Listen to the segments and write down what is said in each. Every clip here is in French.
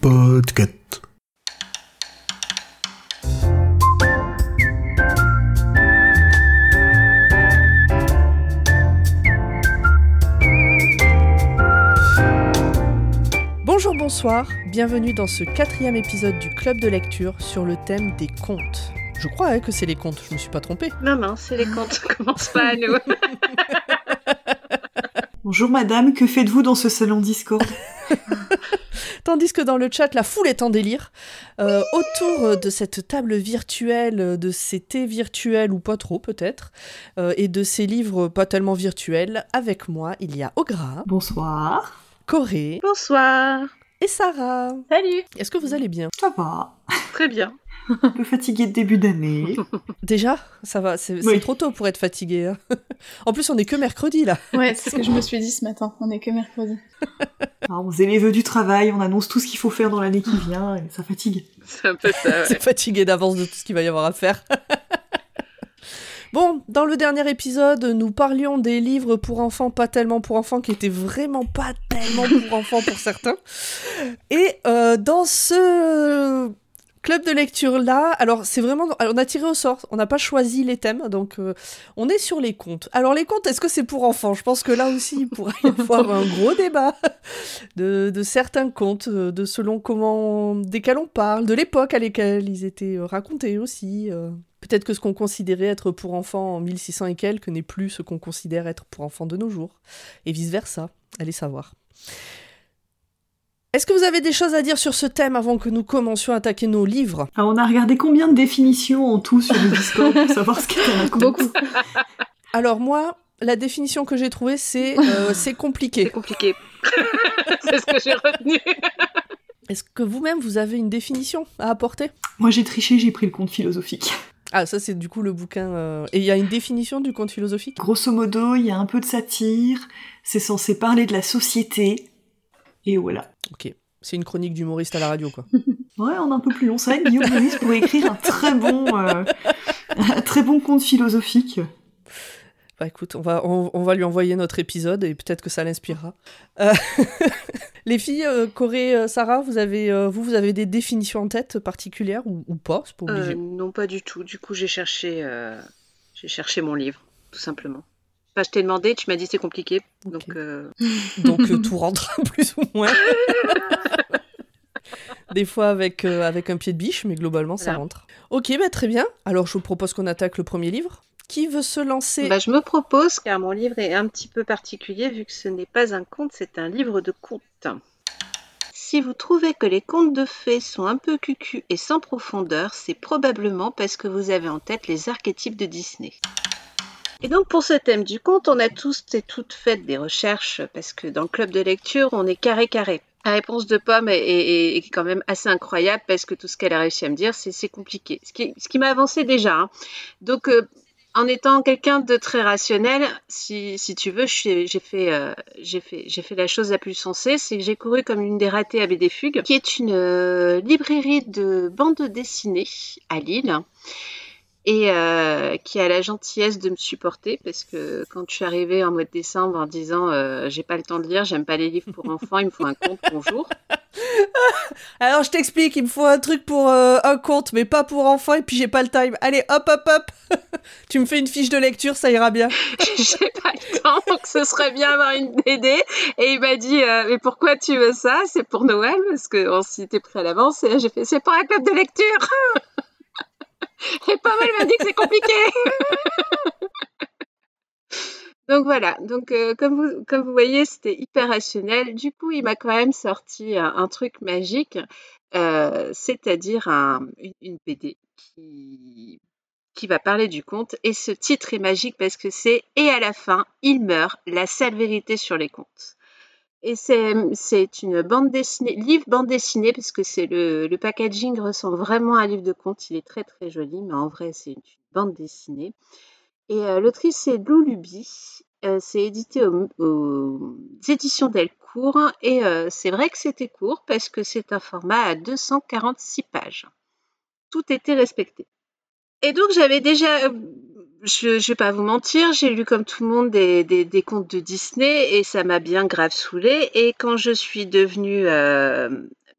Podcast. Bonjour, bonsoir, bienvenue dans ce quatrième épisode du club de lecture sur le thème des contes. Je crois hein, que c'est les contes, je me suis pas trompée. Non, non, c'est les contes, commence pas à nous. Bonjour madame, que faites-vous dans ce salon Discord? Tandis que dans le chat, la foule est en délire. Euh, autour de cette table virtuelle, de ces thés virtuels, ou pas trop peut-être, euh, et de ces livres pas tellement virtuels, avec moi, il y a Ogra, Bonsoir. Corée Bonsoir. et Sarah. Salut. Est-ce que vous allez bien? Ça va. Très bien. Un peu fatiguée de début d'année. Déjà Ça va, c'est c'est Oui. trop tôt pour être fatigué. hein. en plus, on est que mercredi là. Ouais, c'est ce que je me suis dit ce matin. On est que mercredi. Alors, on faisait les vœux du travail, on annonce tout ce qu'il faut faire dans l'année qui vient, et ça fatigue. C'est un peu ça, ouais. C'est fatigué d'avance de tout ce qu'il va y avoir à faire. Bon, dans le dernier épisode, nous parlions des livres pour enfants, pas tellement pour enfants, qui étaient vraiment pas tellement pour enfants pour certains. Et euh, dans ce club de lecture là, alors c'est vraiment, alors, on a tiré au sort, on n'a pas choisi les thèmes, donc euh, on est sur les contes. Alors les contes, est-ce que c'est pour enfants? Je pense que là aussi, il pourrait y avoir un gros débat de, de certains contes, euh, de selon comment, desquels on parle, de l'époque à laquelle ils étaient euh, racontés aussi. euh. Peut-être que ce qu'on considérait être pour enfants en 1600 et quelques n'est plus ce qu'on considère être pour enfants de nos jours. Et vice-versa. Allez savoir. Est-ce que vous avez des choses à dire sur ce thème avant que nous commencions à attaquer nos livres? Alors, on a regardé combien de définitions en tout sur le Discord pour savoir ce qu'était un. Beaucoup. Alors moi, la définition que j'ai trouvée, c'est euh, c'est C'est compliqué. compliqué. c'est ce que j'ai retenu. Est-ce que vous-même, vous avez une définition à apporter? Moi j'ai triché, j'ai pris le conte philosophique. Ah, ça c'est du coup le bouquin... euh, Et il y a une définition du conte philosophique? Grosso modo, il y a un peu de satire, c'est censé parler de la société, et voilà. Ok. C'est une chronique d'humoriste à la radio, quoi. Ouais, on est un peu plus long. C'est vrai que Guillaume Meurice pourrait écrire un très bon, euh, un très bon conte philosophique. Bah écoute, on va, on, on va lui envoyer notre épisode et peut-être que ça l'inspirera. Euh, Les filles, euh, Corée, Sarah, vous avez, vous, vous avez des définitions en tête particulières ou, ou pas? Euh, non, pas du tout. Du coup, j'ai cherché, euh, j'ai cherché mon livre, tout simplement. Je t'ai demandé, tu m'as dit c'est compliqué. Donc, euh, Donc euh, tout rentre plus ou moins. Des fois avec, euh, avec un pied de biche, mais globalement ça rentre. Ok, bah très bien. Alors je vous propose qu'on attaque le premier livre. Qui veut se lancer? Bah, je me propose, car mon livre est un petit peu particulier, vu que ce n'est pas un conte, c'est un livre de contes. Si vous trouvez que les contes de fées sont un peu cucu et sans profondeur, c'est probablement parce que vous avez en tête les archétypes de Disney. Et donc pour ce thème du conte, on a tous et toutes fait des recherches, parce que dans le club de lecture, on est carré-carré. La réponse de Pomme est, quand même assez incroyable, parce que tout ce qu'elle a réussi à me dire, c'est compliqué. Ce qui, m'a avancé déjà. hein. Donc euh, en étant quelqu'un de très rationnel, si, tu veux, euh, j'ai fait, la chose la plus sensée, c'est que j'ai couru comme une des ratées à BD Fugue, qui est une euh, librairie de bande dessinée à Lille. Et euh, qui a la gentillesse de me supporter parce que quand je suis arrivée en mois de décembre en disant euh, j'ai pas le temps de lire, j'aime pas les livres pour enfants, il me faut un conte, bonjour. Alors je t'explique, il me faut un truc pour euh, un conte, mais pas pour enfants, et puis j'ai pas le time. Allez, hop, hop, hop Tu me fais une fiche de lecture, ça ira bien. j'ai pas le temps, donc ce serait bien avoir une BD. Et il m'a dit, euh, mais pourquoi tu veux ça? C'est pour Noël, parce qu'on s'était pris à l'avance. Et j'ai fait, c'est pour un club de lecture. et pas mal m'a dit que c'est compliqué. donc voilà, donc euh, comme, vous, voyez, c'était hyper rationnel. Du coup, il m'a quand même sorti un, un truc magique, euh, c'est-à-dire un- une, une BD qui qui va parler du conte. Et ce titre est magique parce que c'est Et à la fin, il meurt, la seule vérité sur les contes. Et c'est une bande dessinée, livre bande dessinée, parce que c'est le, packaging ressemble vraiment à un livre de contes. Il est très très joli, mais en vrai, c'est une, bande dessinée. Et euh, l'autrice, c'est Lou Luby. Euh, c'est édité aux, éditions Delcourt. Et euh, c'est vrai que c'était court parce que c'est un format à 246 pages. Tout était respecté. Et donc j'avais déjà je, je vais pas vous mentir, j'ai lu comme tout le monde des, des, des contes de Disney et ça m'a bien grave saoulé. Et quand je suis devenue euh,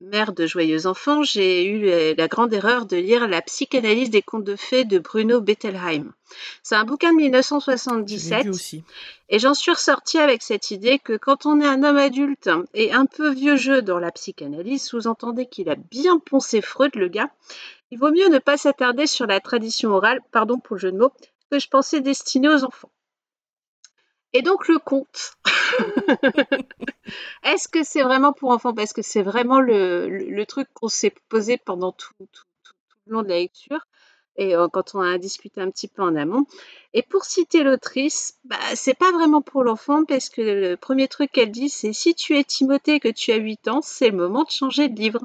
mère de joyeux enfants, j'ai eu la, grande erreur de lire La psychanalyse des contes de fées de Bruno Bettelheim. C'est un bouquin de Je l'ai 1977 lu aussi. et j'en suis ressortie avec cette idée que quand on est un homme adulte et un peu vieux jeu dans la psychanalyse, sous-entendez qu'il a bien poncé Freud, le gars, il vaut mieux ne pas s'attarder sur la tradition orale, pardon pour le jeu de mots, que je pensais destinée aux enfants. Et donc le conte. Est-ce que c'est vraiment pour enfants? Parce que c'est vraiment le, le- le truc qu'on s'est posé pendant tout, tout- tout- tout le long de la lecture et euh, quand on a discuté un petit peu en amont. Et pour citer l'autrice, bah, c'est pas vraiment pour l'enfant parce que le premier truc qu'elle dit, c'est si tu es Timothée et que tu as 8 ans, c'est le moment de changer de livre.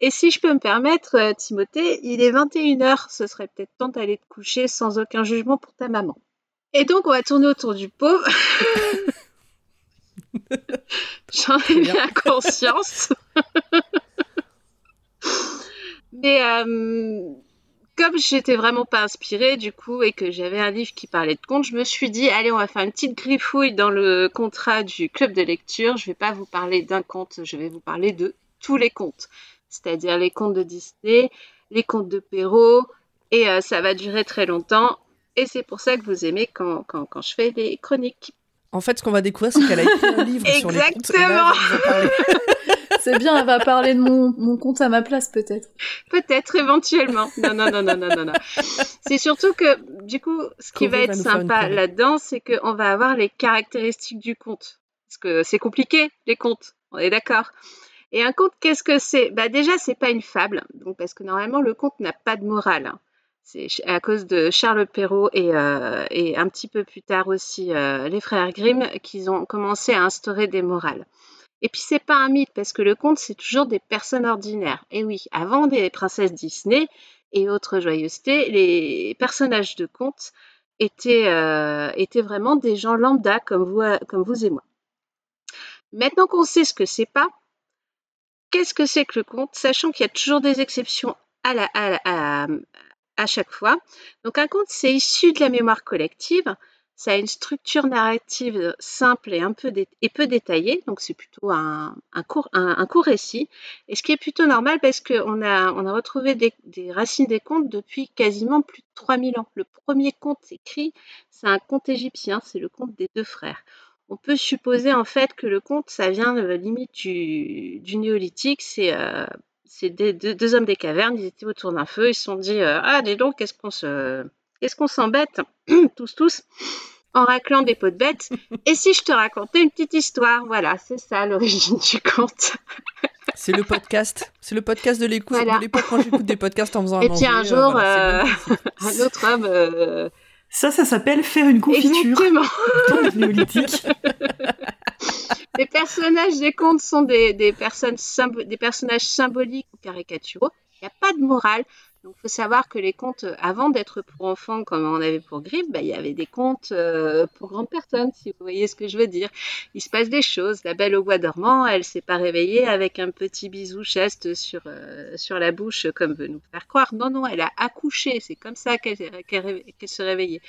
Et si je peux me permettre, euh, Timothée, il est 21h, ce serait peut-être temps d'aller te coucher sans aucun jugement pour ta maman. Et donc, on va tourner autour du pot. J'en ai bien conscience. Mais euh, comme j'étais vraiment pas inspirée du coup et que j'avais un livre qui parlait de contes, je me suis dit allez on va faire une petite griffouille dans le contrat du club de lecture. Je vais pas vous parler d'un conte, je vais vous parler de tous les contes, c'est-à-dire les contes de Disney, les contes de Perrault et euh, ça va durer très longtemps. Et c'est pour ça que vous aimez quand, quand, quand je fais des chroniques. En fait, ce qu'on va découvrir, c'est qu'elle a écrit un livre sur les parler. C'est bien, elle va parler de mon, mon compte à ma place peut-être. Peut-être éventuellement. Non, non, non, non, non, non, non. C'est surtout que, du coup, ce qui Corée va être sympa là-dedans, c'est qu'on va avoir les caractéristiques du conte. Parce que c'est compliqué, les contes. On est d'accord. Et un conte, qu'est-ce que c'est? Bah déjà, c'est pas une fable. Donc, parce que normalement, le conte n'a pas de morale. hein. C'est à cause de Charles Perrault et, euh, et un petit peu plus tard aussi euh, les frères Grimm qu'ils ont commencé à instaurer des morales. Et puis c'est pas un mythe parce que le conte c'est toujours des personnes ordinaires. Et oui, avant des princesses Disney et autres joyeusetés, les personnages de contes étaient, euh, étaient vraiment des gens lambda comme vous, euh, comme vous et moi. Maintenant qu'on sait ce que c'est pas, qu'est-ce que c'est que le conte, sachant qu'il y a toujours des exceptions à, la, à, la- à, chaque fois. Donc un conte, c'est issu de la mémoire collective. Ça a une structure narrative simple et un peu, et peu détaillée, donc c'est plutôt un, court, un court récit. Et ce qui est plutôt normal parce qu'on a, on a retrouvé des, des racines des contes depuis quasiment plus de 3000 ans. Le premier conte écrit, c'est un conte égyptien, c'est le conte des deux frères. On peut supposer en fait que le conte, ça vient euh, limite du, du néolithique, c'est euh, des, deux, deux hommes des cavernes, ils étaient autour d'un feu, ils se sont dit euh, Ah, dis donc, qu'est-ce qu'on se. Qu'est-ce qu'on s'embête, tous, tous, en raclant des pots de bêtes. Et si je te racontais une petite histoire? Voilà, c'est ça l'origine du conte. C'est le podcast. C'est le podcast de l'écoute. Voilà. De l'époque quand j'écoute des podcasts en faisant à Et puis un euh, jour, voilà. Un autre homme. Ça, ça s'appelle faire une confiture. Exactement. Les personnages des contes sont des, des, personnes des personnages symboliques ou caricaturaux. Il n'y a pas de morale. Donc, il faut savoir que les contes, euh, avant d'être pour enfants, comme on avait pour Grimm, bah, il y avait des contes euh, pour grandes personnes, si vous voyez ce que je veux dire. Il se passe des choses. La belle au bois dormant, elle s'est pas réveillée avec un petit bisou chaste sur, euh, sur la bouche, comme veut nous faire croire. Non, non, elle a accouché. C'est comme ça qu'elle se réveillait.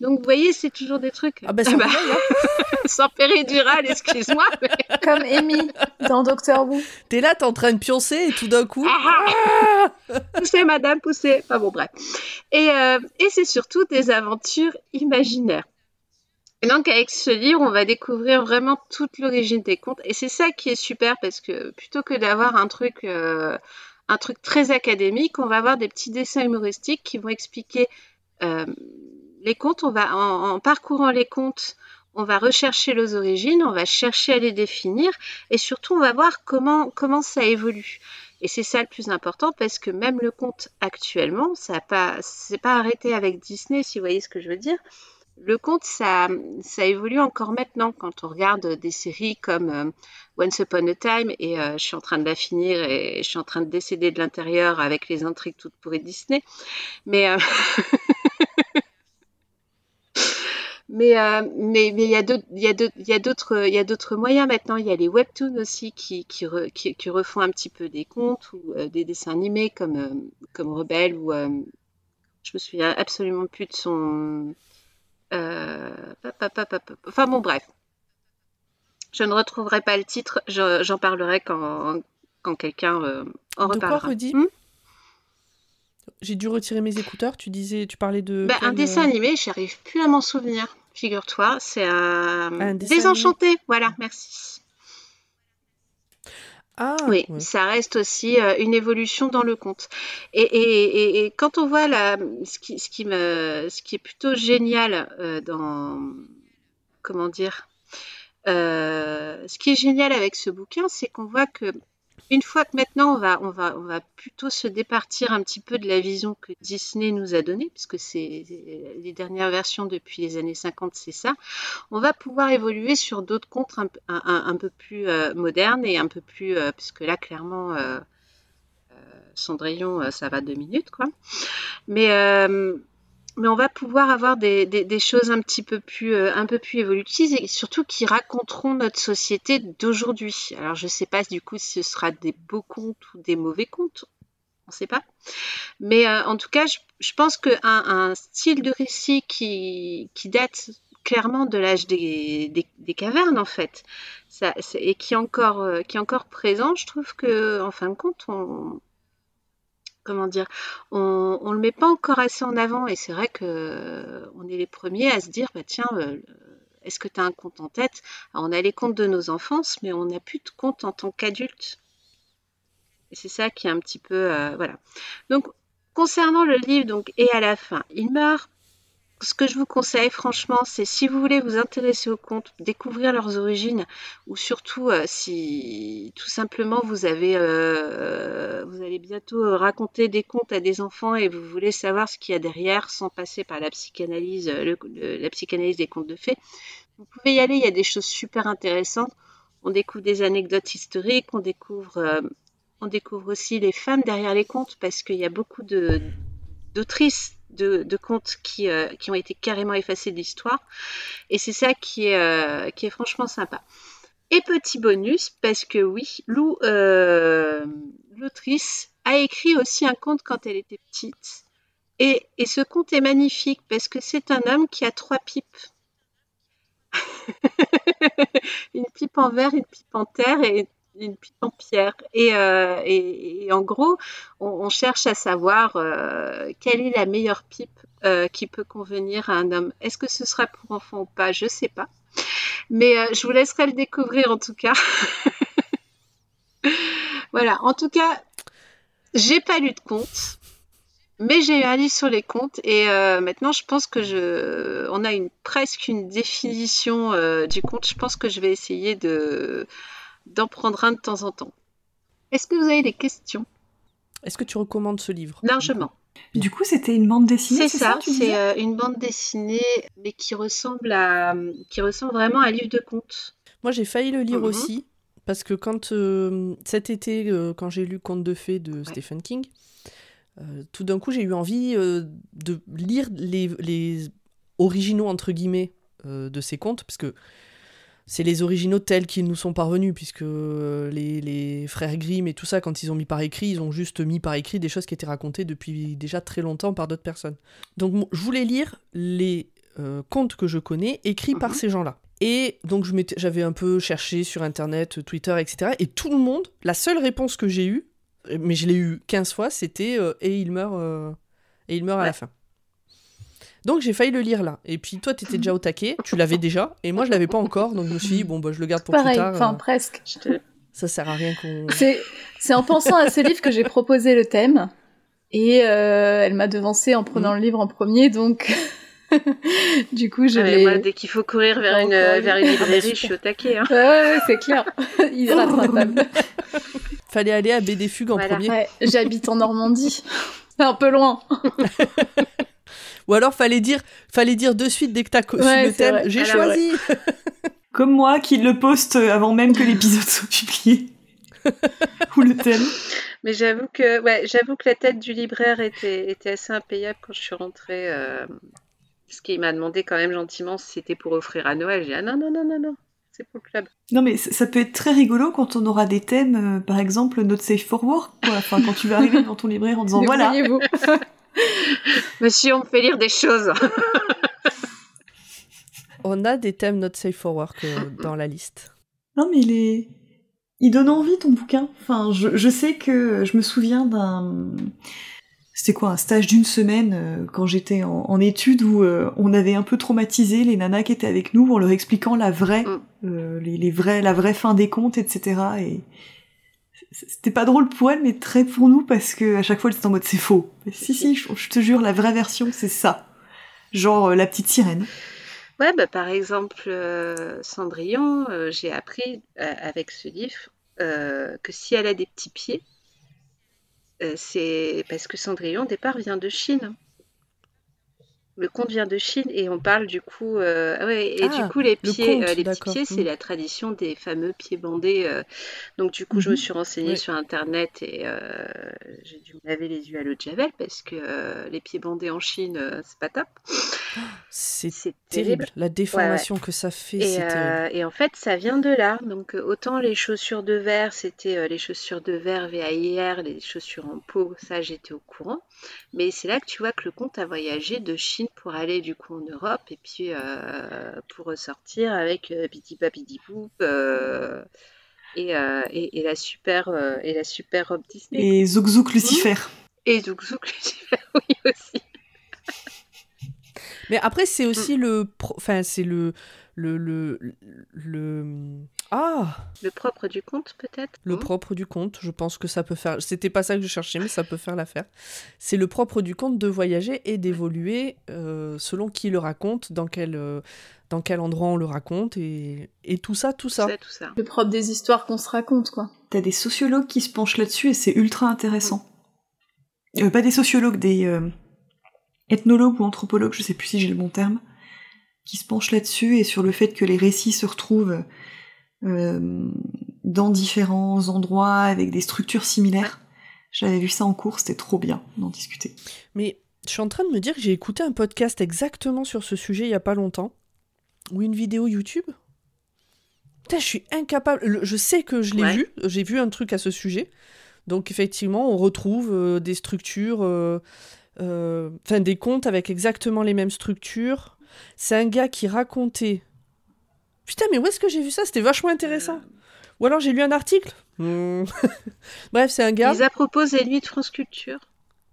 Donc, vous voyez, c'est toujours des trucs. Ah bah, ça bah, hein. sans péridurale, excuse-moi. mais- Comme Amy dans Doctor Who. T'es là, t'es en train de pioncer et tout d'un coup. Ah poussez, madame, poussez. Enfin bon, bref. Et, euh, et c'est surtout des aventures imaginaires. Et donc, avec ce livre, on va découvrir vraiment toute l'origine des contes. Et c'est ça qui est super parce que plutôt que d'avoir un truc, euh, un truc très académique, on va avoir des petits dessins humoristiques qui vont expliquer euh, les contes. On va, en, parcourant les contes, on va rechercher les origines, on va chercher à les définir et surtout, on va voir comment, comment ça évolue. Et c'est ça le plus important parce que même le conte actuellement, ça pas, pas arrêté avec Disney, si vous voyez ce que je veux dire. Le conte, ça, ça évolue encore maintenant quand on regarde des séries comme euh, Once Upon a Time et euh, je suis en train de la finir et je suis en train de décéder de l'intérieur avec les intrigues toutes pourries de Disney. Mais euh, Mais euh, mais mais il y a d'autres il y a d'autres il y a d'autres moyens maintenant. Il y a les webtoons aussi qui qui, re- qui, qui refont un petit peu des contes ou euh, des dessins animés comme euh, comme Rebelle ou euh, Je me souviens absolument plus de son. Euh, pop, pop, pop, pop. Enfin bon, bref. Je ne retrouverai pas le titre. je- J'en parlerai quand, quand quelqu'un euh, en De quoi Hmm? J'ai dû retirer mes écouteurs. Tu disais, tu parlais de. Bah, un dessin euh, animé, j'arrive plus à m'en souvenir. Figure-toi, c'est un, Un Désenchanté. Voilà, merci. Ah, Oui, ouais. ça reste aussi euh, une évolution dans le conte. Et, et- et- et quand on voit la, ce, qui, ce, qui me, ce qui est plutôt génial euh, dans. Comment dire euh, Ce qui est génial avec ce bouquin, c'est qu'on voit que. Une fois que maintenant on va, on, va, on va plutôt se départir un petit peu de la vision que Disney nous a donnée, puisque c'est les dernières versions depuis les années 50, c'est ça, on va pouvoir évoluer sur d'autres contes un, peu- plus euh, modernes et un peu plus, euh, puisque là clairement euh, Cendrillon, ça va deux minutes quoi. Mais mais on va pouvoir avoir des, choses un petit peu plus euh, peu plus évolutives et surtout qui raconteront notre société d'aujourd'hui. Alors je sais pas du coup si ce sera des beaux contes ou des mauvais contes, on sait pas. Mais euh, en tout cas, je, pense qu'un un style de récit qui, date clairement de l'âge des, cavernes en fait, et qui est encore euh, qui encore présent, je trouve que en fin de compte, on comment dire, on, on le met pas encore assez en avant et c'est vrai que euh, on est les premiers à se dire bah tiens euh, est-ce que tu as un compte en tête? On a les comptes de nos enfances, mais on n'a plus de compte en tant qu'adulte. Et c'est ça qui est un petit peu euh, voilà. Donc concernant le livre donc et à la fin, il meurt. Ce que je vous conseille franchement, c'est si vous voulez vous intéresser aux contes, découvrir leurs origines, ou surtout euh, si tout simplement vous avez euh, vous allez bientôt euh, raconter des contes à des enfants et vous voulez savoir ce qu'il y a derrière sans passer par la psychanalyse, la psychanalyse des contes de fées, vous pouvez y aller. Il y a des choses super intéressantes. On découvre des anecdotes historiques, on découvre on découvre aussi les femmes derrière les contes parce qu'il y a beaucoup d'autrices de, contes qui, euh, qui ont été carrément effacées de l'histoire. Et c'est ça qui est, euh, qui est franchement sympa. Et petit bonus, parce que oui, Lou, euh, l'autrice, a écrit aussi un conte quand elle était petite. Et, et ce conte est magnifique parce que c'est un homme qui a trois pipes. une pipe en verre, une pipe en terre et une pipe en pierre. Et, euh, et- en gros, on, cherche à savoir euh, quelle est la meilleure pipe euh, qui peut convenir à un homme. Est-ce que ce sera pour enfants ou pas? Je sais pas. Mais je vous laisserai le découvrir en tout cas. voilà, en tout cas, j'ai pas lu de conte. Mais j'ai eu un livre sur les contes et maintenant je pense que je, on a une presque une définition du conte. Je pense que je vais essayer de d'en prendre un de temps en temps. Est-ce que vous avez des questions? Est-ce que tu recommandes ce livre? Largement. Du coup, c'était une bande dessinée, C'est ça, c'est euh, une bande dessinée, mais qui ressemble à, qui ressemble vraiment à un livre de contes. Moi, j'ai failli le lire Mhm. aussi, parce que quand euh, cet été, euh, quand j'ai lu Conte de fées de Stephen King, euh, tout d'un coup, j'ai eu envie euh, de lire les, les originaux, entre guillemets, euh, de ces contes, parce que c'est les originaux tels qu'ils nous sont parvenus, puisque euh, les, les frères Grimm et tout ça, quand ils ont mis par écrit, ils ont juste mis par écrit des choses qui étaient racontées depuis déjà très longtemps par d'autres personnes. Donc, je voulais lire les euh, contes que je connais, écrits par Mhm. ces gens-là. Et donc, j'avais un peu cherché sur Internet, Twitter, etc. Et tout le monde, la seule réponse que j'ai eue, mais je l'ai eue 15 fois, c'était euh, Et il meurt, euh, et il meurt à la fin. Donc j'ai failli le lire là. Et puis toi, t'étais déjà au taquet, tu l'avais déjà, et moi je l'avais pas encore, donc je me suis dit, bon, bah, je le garde pour Pareil, plus tard. enfin euh, presque. Je te- ça sert à rien qu'on. C'est en pensant à ce livre que j'ai proposé le thème. Et euh, elle m'a devancé en prenant le livre en premier, donc du coup je Ah, moi, dès qu'il faut courir vers une, vers une Ah, bah, librairie, je suis au taquet. hein. Ouais, ouais, ouais, c'est clair. Il est rattrapable. Fallait aller à BD Fugue en Voilà. premier. Ouais, j'habite en Normandie. C'est un peu loin. Ou alors fallait dire, fallait dire de suite dès que t'as co- su Ouais, le thème, j'ai Alors, choisi. Comme moi, qui le poste avant même que l'épisode soit publié. Ou le thème. Mais j'avoue que, ouais, j'avoue que la tête du libraire était, était assez impayable quand je suis rentrée. euh, parce qu'il m'a demandé quand même gentiment si c'était pour offrir à Noël. J'ai dit ah non, non, non, non, non, c'est pour le club. Non mais ça peut être très rigolo quand on aura des thèmes, euh, par exemple notre safe for work, quoi. Enfin quand tu vas arriver dans ton libraire en disant voilà. Monsieur, on me fait lire des choses. On a des thèmes not safe for work euh, dans la liste. Non, mais il est. Il donne envie ton bouquin. Enfin, je, je sais que je me souviens d'un. C'était quoi, un stage d'une semaine euh, quand j'étais en, en études où euh, on avait un peu traumatisé les nanas qui étaient avec nous en leur expliquant la vraie, Mm. euh, les, les vrais, la vraie fin des comptes, etc. Et c'était pas drôle pour elles, mais très pour nous parce que à chaque fois elles étaient en mode c'est faux. Mais si si, je, te jure, la vraie version c'est ça. Genre euh, la petite sirène. Ouais, bah, par exemple, euh, Cendrillon, euh, j'ai appris avec ce livre que si elle a des petits pieds, c'est parce que Cendrillon, au départ, vient de Chine. Le conte vient de Chine et on parle du coup, euh, ah ouais, et Ah, du coup les le pieds, conte, euh, les petits pieds, c'est Mm. la tradition des fameux pieds bandés. euh. donc du coup, je me Mhm. suis renseignée sur internet et euh, j'ai dû me laver les yeux à l'eau de javel parce que euh, les pieds bandés en Chine, euh, c'est pas top. C'est terrible. terrible. La déformation que ça fait, Et, euh, et en fait, ça vient de là. Donc, euh, autant les chaussures de verre, c'était euh, les chaussures de verre VAIR, les chaussures en peau, ça j'étais au courant. Mais c'est là que tu vois que le comte a voyagé de Chine pour aller du coup en Europe et puis euh, pour ressortir avec euh, Piti Papiti Poup et, euh, et, et la super euh, et la super robe Disney. Et Zouk Zouk Lucifer. Et Zouk Zouk Lucifer, oui aussi. Mais après, Mm. c'est aussi le. Enfin, c'est le. Le, le, le. Ah Le propre du conte peut-être? Le Hmm. propre du conte, je pense que ça peut faire. C'était pas ça que je cherchais, mais ça peut faire l'affaire. C'est le propre du conte de voyager et d'évoluer euh, selon qui le raconte, dans quel, euh, dans quel endroit on le raconte, et, et tout ça, tout ça. C'est tout ça. Le propre des histoires qu'on se raconte, quoi. T'as des sociologues qui se penchent là-dessus et c'est ultra intéressant. Euh, pas des sociologues, des ethnologues ou anthropologues, je sais plus si j'ai le bon terme, qui se penchent là-dessus et sur le fait que les récits se retrouvent euh, dans différents endroits avec des structures similaires. J'avais vu ça en cours, c'était trop bien d'en discuter. Mais je suis en train de me dire que j'ai écouté un podcast exactement sur ce sujet il y a pas longtemps, ou une vidéo YouTube. Putain, je suis incapable. le- Je sais que je l'ai Ouais. vu, j'ai vu un truc à ce sujet. Donc effectivement, on retrouve euh, des structures, euh, enfin des contes avec exactement les mêmes structures. C'est un gars qui racontait. Putain, mais où est-ce que j'ai vu ça? C'était vachement intéressant. Ou alors j'ai lu un article. Hmm. Bref, c'est un gars. Lisa propose les nuits de France Culture?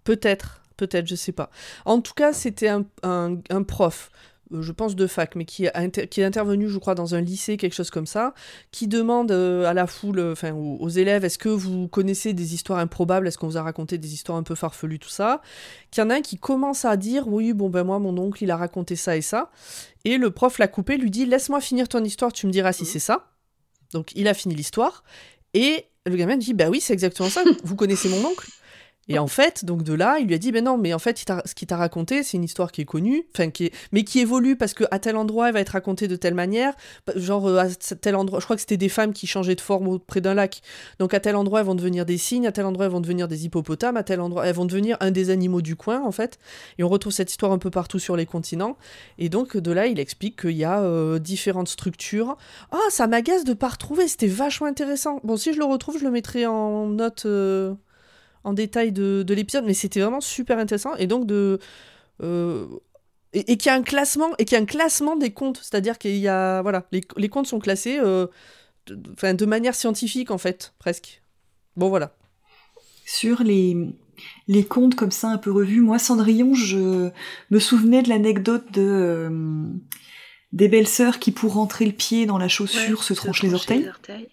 Peut-être, peut-être, je sais pas. En tout cas, c'était un, un- un prof, euh, je pense de fac, mais qui, a qui est intervenu, je crois, dans un lycée, quelque chose comme ça, qui demande euh, à la foule, euh, enfin aux, aux élèves, est-ce que vous connaissez des histoires improbables? Est-ce qu'on vous a raconté des histoires un peu farfelues, tout ça? Qu'il y en a un qui commence à dire, oui, bon ben moi, mon oncle, il a raconté ça et ça. Et le prof l'a coupé, lui dit, laisse-moi finir ton histoire, tu me diras si Mhm. c'est ça. Donc il a fini l'histoire. Et le gamin dit, bah oui, c'est exactement ça, vous connaissez mon oncle et en fait, donc de là, il lui a dit, ben non, mais en fait, ce qu'il t'a raconté, c'est une histoire qui est connue, enfin qui est, mais qui évolue parce que à tel endroit, elle va être racontée de telle manière, Bah, genre euh, à tel endroit, je crois que c'était des femmes qui changeaient de forme auprès d'un lac, donc à tel endroit, elles vont devenir des cygnes, à tel endroit, elles vont devenir des hippopotames, à tel endroit, elles vont devenir un des animaux du coin, en fait, et on retrouve cette histoire un peu partout sur les continents, et donc de là, il explique qu'il y a euh, différentes structures. Ah, ça m'agace de pas retrouver, c'était vachement intéressant. Bon, si je le retrouve, je le mettrai en note. euh, en détail de, de l'épisode, mais c'était vraiment super intéressant. Et donc de. euh, et, et qu'il y a un classement et qu'il y a un classement des comptes, c'est-à-dire qu'il y a voilà les, les comptes sont classés euh, de, enfin, de manière scientifique en fait presque. Bon voilà. Sur les, les contes comme ça un peu revus, moi Cendrillon, je me souvenais de l'anecdote de euh, des belles sœurs qui pour rentrer le pied dans la chaussure Ouais, se tranchent les trancher orteils.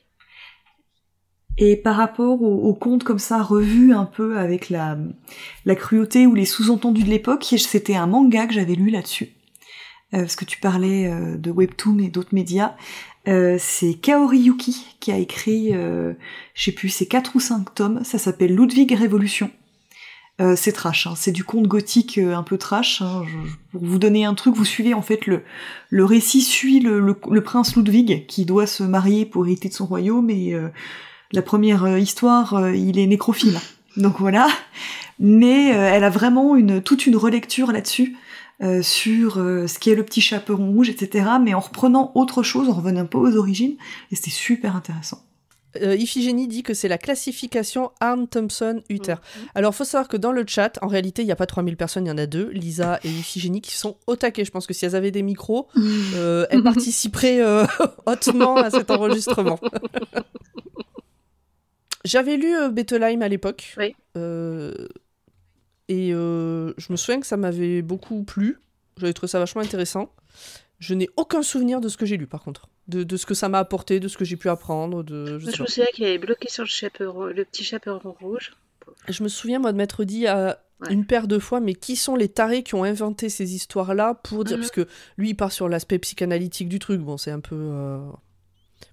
Et par rapport aux, aux contes comme ça revus un peu avec la, la cruauté ou les sous-entendus de l'époque, c'était un manga que j'avais lu là-dessus. Euh, parce que tu parlais euh, de Webtoon et d'autres médias. Euh, c'est Kaori Yuki qui a écrit, je sais plus, c'est quatre ou cinq tomes. Ça s'appelle Ludwig Révolution. C'est trash, hein. c'est du conte gothique un peu trash. hein. Pour vous donner un truc, vous suivez en fait le, le récit suit le, le- le prince Ludwig qui doit se marier pour hériter de son royaume et la première euh, histoire, euh, il est nécrophile. Donc voilà. Mais euh, elle a vraiment une toute une relecture là-dessus euh, sur euh, ce qu'est le petit chaperon rouge, etc. Mais en reprenant autre chose, en revenant un peu aux origines, et c'était super intéressant. Euh, Iphigénie dit que c'est la classification Arne-Thompson-Hutter. Mhm. Alors, faut savoir que dans le chat, en réalité, il n'y a pas 3000 personnes, il y en a deux, Lisa et Iphigénie, qui sont au taquet. Je pense que si elles avaient des micros, euh, elles participeraient euh, hautement à cet enregistrement. J'avais lu euh, Bettelheim à l'époque. Oui. Euh, et euh, je me souviens que ça m'avait beaucoup plu. J'avais trouvé ça vachement intéressant. Je n'ai aucun souvenir de ce que j'ai lu, par contre. De, de ce que ça m'a apporté, de ce que j'ai pu apprendre. De, je, je me souviens qu'il avait bloqué sur le, chaperon, le petit chaperon rouge. Je me souviens, moi, de m'être dit à Ouais. une paire de fois, mais qui sont les tarés qui ont inventé ces histoires-là pour dire. Mhm. Parce que lui, il part sur l'aspect psychanalytique du truc. Bon, c'est un peu euh,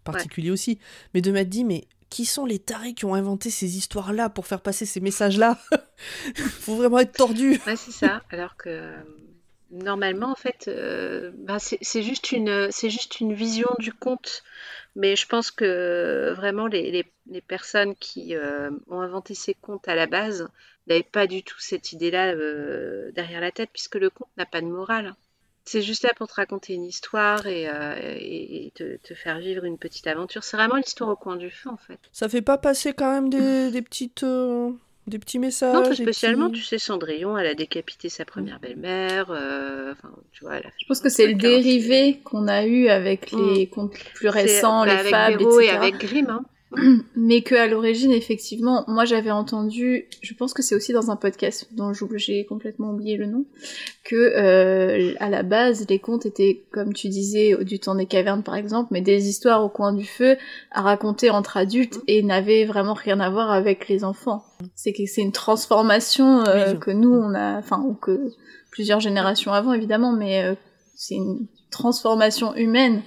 particulier aussi. Mais de m'être dit, mais qui sont les tarés qui ont inventé ces histoires-là pour faire passer ces messages-là Faut vraiment être tordu. Ouais, c'est ça. Alors que euh, normalement, en fait, euh, ben, c'est juste une, vision du conte. Mais je pense que euh, vraiment les, personnes qui ont inventé ces contes à la base n'avaient pas du tout cette idée-là derrière la tête, puisque le conte n'a pas de morale. C'est juste là pour te raconter une histoire et, euh, et- et te, te faire vivre une petite aventure. C'est vraiment l'histoire au coin du feu, en fait. Ça fait pas passer quand même des, des petites. euh, des petits messages Non, des spécialement, petits- tu sais, Cendrillon, elle a décapité sa première belle-mère. euh, Enfin, tu vois, elle a fait Je pense que c'est le dérivé qu'on a eu avec les contes plus récents, bah, les avec fables, Béraud etc. et avec Grimm. Hein. Mais que à l'origine, effectivement, moi j'avais entendu, je pense que c'est aussi dans un podcast dont j'ai complètement oublié le nom, que euh, à la base les contes étaient, comme tu disais, du temps des cavernes par exemple, mais des histoires au coin du feu à raconter entre adultes et n'avaient vraiment rien à voir avec les enfants. C'est que c'est une transformation euh, que nous on a, enfin ou que plusieurs générations avant évidemment, mais euh, c'est une transformation humaine.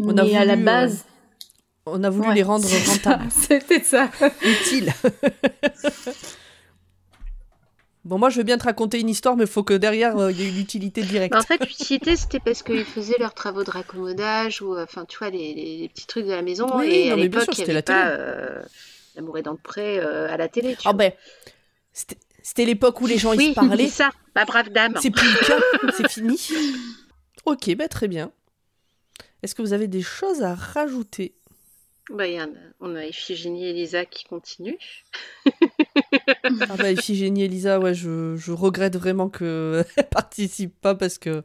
On a mais à la voulu, base. On a voulu Ouais, les rendre rentables, C'était ça. utiles. bon, moi, je veux bien te raconter une histoire, mais il faut que derrière, euh, il y ait une utilité directe. Bah, en fait, l'utilité, c'était parce qu'ils faisaient leurs travaux de raccommodage ou, euh, enfin, tu vois, les, les- les petits trucs de la maison. Oui, et non, à mais bien l'époque, c'était avait la pas euh, L'amour est dans le pré euh, à la télé. Tu Ah vois. ben, c'était l'époque où les gens ils oui, se parlaient. c'est ça, ma brave dame. C'est plus le cas, c'est fini. Ok, bah très bien. Est-ce que vous avez des choses à rajouter? Bah, il y en a- on a Iphigénie et Lisa qui continuent. Ah bah Iphigénie et Elisa, ouais, je, je regrette vraiment qu'elles participent pas parce que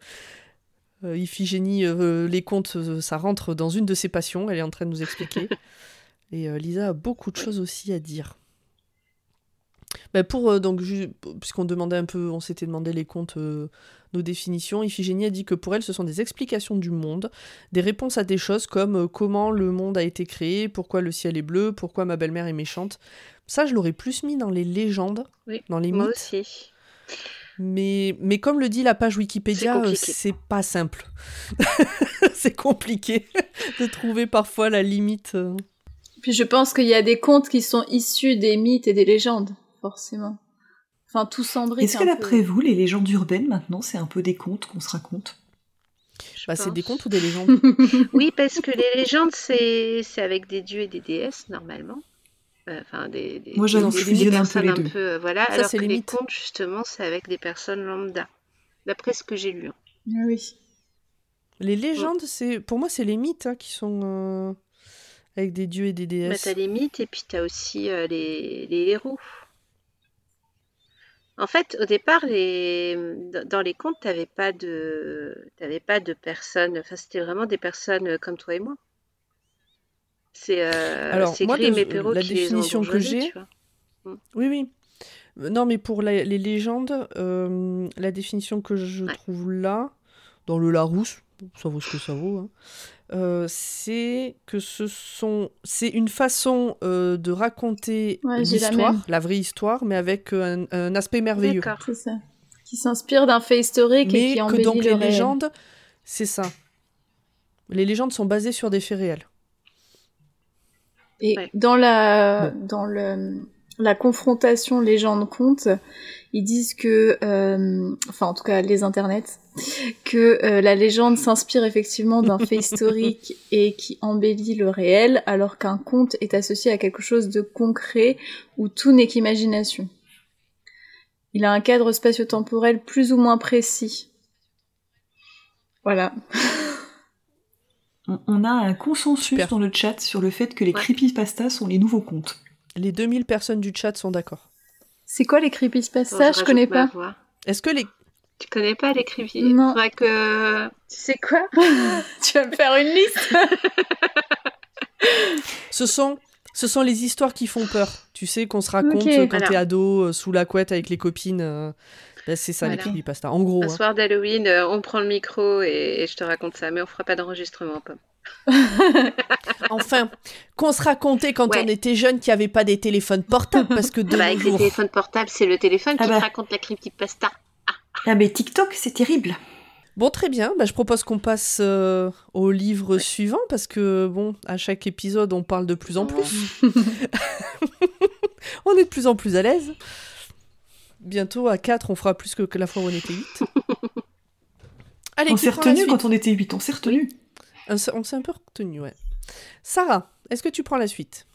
euh, Iphigénie, euh, les contes, euh, ça rentre dans une de ses passions, elle est en train de nous expliquer. Et euh, Lisa a beaucoup de choses aussi à dire. Bah, pour, euh, donc, puisqu'on demandait un peu, on s'était demandé les contes, euh, nos définitions, Iphigénie a dit que pour elle, ce sont des explications du monde, des réponses à des choses comme euh, comment le monde a été créé, pourquoi le ciel est bleu, pourquoi ma belle-mère est méchante. Ça, je l'aurais plus mis dans les légendes, Oui, dans les Moi mythes. aussi. Mais, mais comme le dit la page Wikipédia, C'est euh, pas simple. c'est compliqué de trouver parfois la limite. euh. Puis je pense qu'il y a des contes qui sont issus des mythes et des légendes, forcément. Enfin, tout s'embrique Est-ce que peu. d'après vous, les légendes urbaines maintenant, c'est un peu des contes qu'on se raconte? Je Bah, c'est des contes ou des légendes? Oui, parce que les légendes, c'est c'est avec des dieux et des déesses, normalement. Euh, Enfin, des, des, Moi, fusionne un peu les un peu, euh, voilà, Ça, alors c'est que les contes, justement, c'est avec des personnes lambda. D'après ce que j'ai lu. hein. Ah Oui. Les légendes, c'est pour moi, c'est les mythes hein, qui sont euh, avec des dieux et des Bah, déesses. t'as les mythes et puis t'as aussi euh, les, les héros. En fait, au départ, les... dans- les contes, t'avais pas de, t'avais pas de personnes. Enfin, c'était vraiment des personnes euh, comme toi et moi. C'est euh, Alors, c'est moi, Grimm et Perrault la qui les ont définition que j'ai- tu vois. Oui, oui. Non, mais pour la- les légendes, euh, la définition que je Ouais. trouve là, dans le Larousse, ça vaut ce que ça vaut, hein, euh, c'est que ce sont, c'est une façon euh, de raconter Ouais, j'ai la l'histoire, la, vraie histoire, mais avec un, un aspect merveilleux. D'accord. C'est ça. Qui s'inspire d'un fait historique et qui que donc le les réel. légendes, c'est ça. Les légendes sont basées sur des faits réels. Et Ouais. dans la dans le la confrontation légende-conte, ils disent que, euh, enfin en tout cas les internets, que euh, la légende s'inspire effectivement d'un fait historique et qui embellit le réel, alors qu'un conte est associé à quelque chose de concret où tout n'est qu'imagination. Il a un cadre spatio-temporel plus ou moins précis. Voilà. on, a un consensus Super. dans le chat sur le fait que les Ouais. creepypastas sont les nouveaux contes. Les 2000 personnes du chat sont d'accord. C'est quoi les creepypastas Je rajoute connais pas. Est-ce que les... Tu connais pas les creepy? Non. Faudrait que. Tu sais quoi? Tu vas me faire une liste Ce sont... Ce sont les histoires qui font peur. Tu sais, qu'on se raconte quand Voilà. t'es ado, euh, sous la couette avec les copines. euh, ben, c'est ça, les Voilà. creepypasta. En gros, Un hein. soir d'Halloween, euh, on prend le micro et, et je te raconte ça, mais on fera pas d'enregistrement, Pomme. Enfin, qu'on se racontait quand Ouais. on était jeune qu'il n'y avait pas des téléphones portables, parce que de Ah bah, avec les téléphones portables, c'est le téléphone Ah qui bah. te raconte la creepypasta. Ah mais TikTok, c'est terrible. Bon, très bien. Bah, je propose qu'on passe euh, au livre suivant, parce que, bon, à chaque épisode, on parle de plus en plus. on est de plus en plus à l'aise. Bientôt, à 4, on fera plus que, la fois où on était 8. Allez, on s'est retenu quand on était 8, on s'est retenu. On s'est un peu retenu, ouais. Sarah, est-ce que tu prends la suite?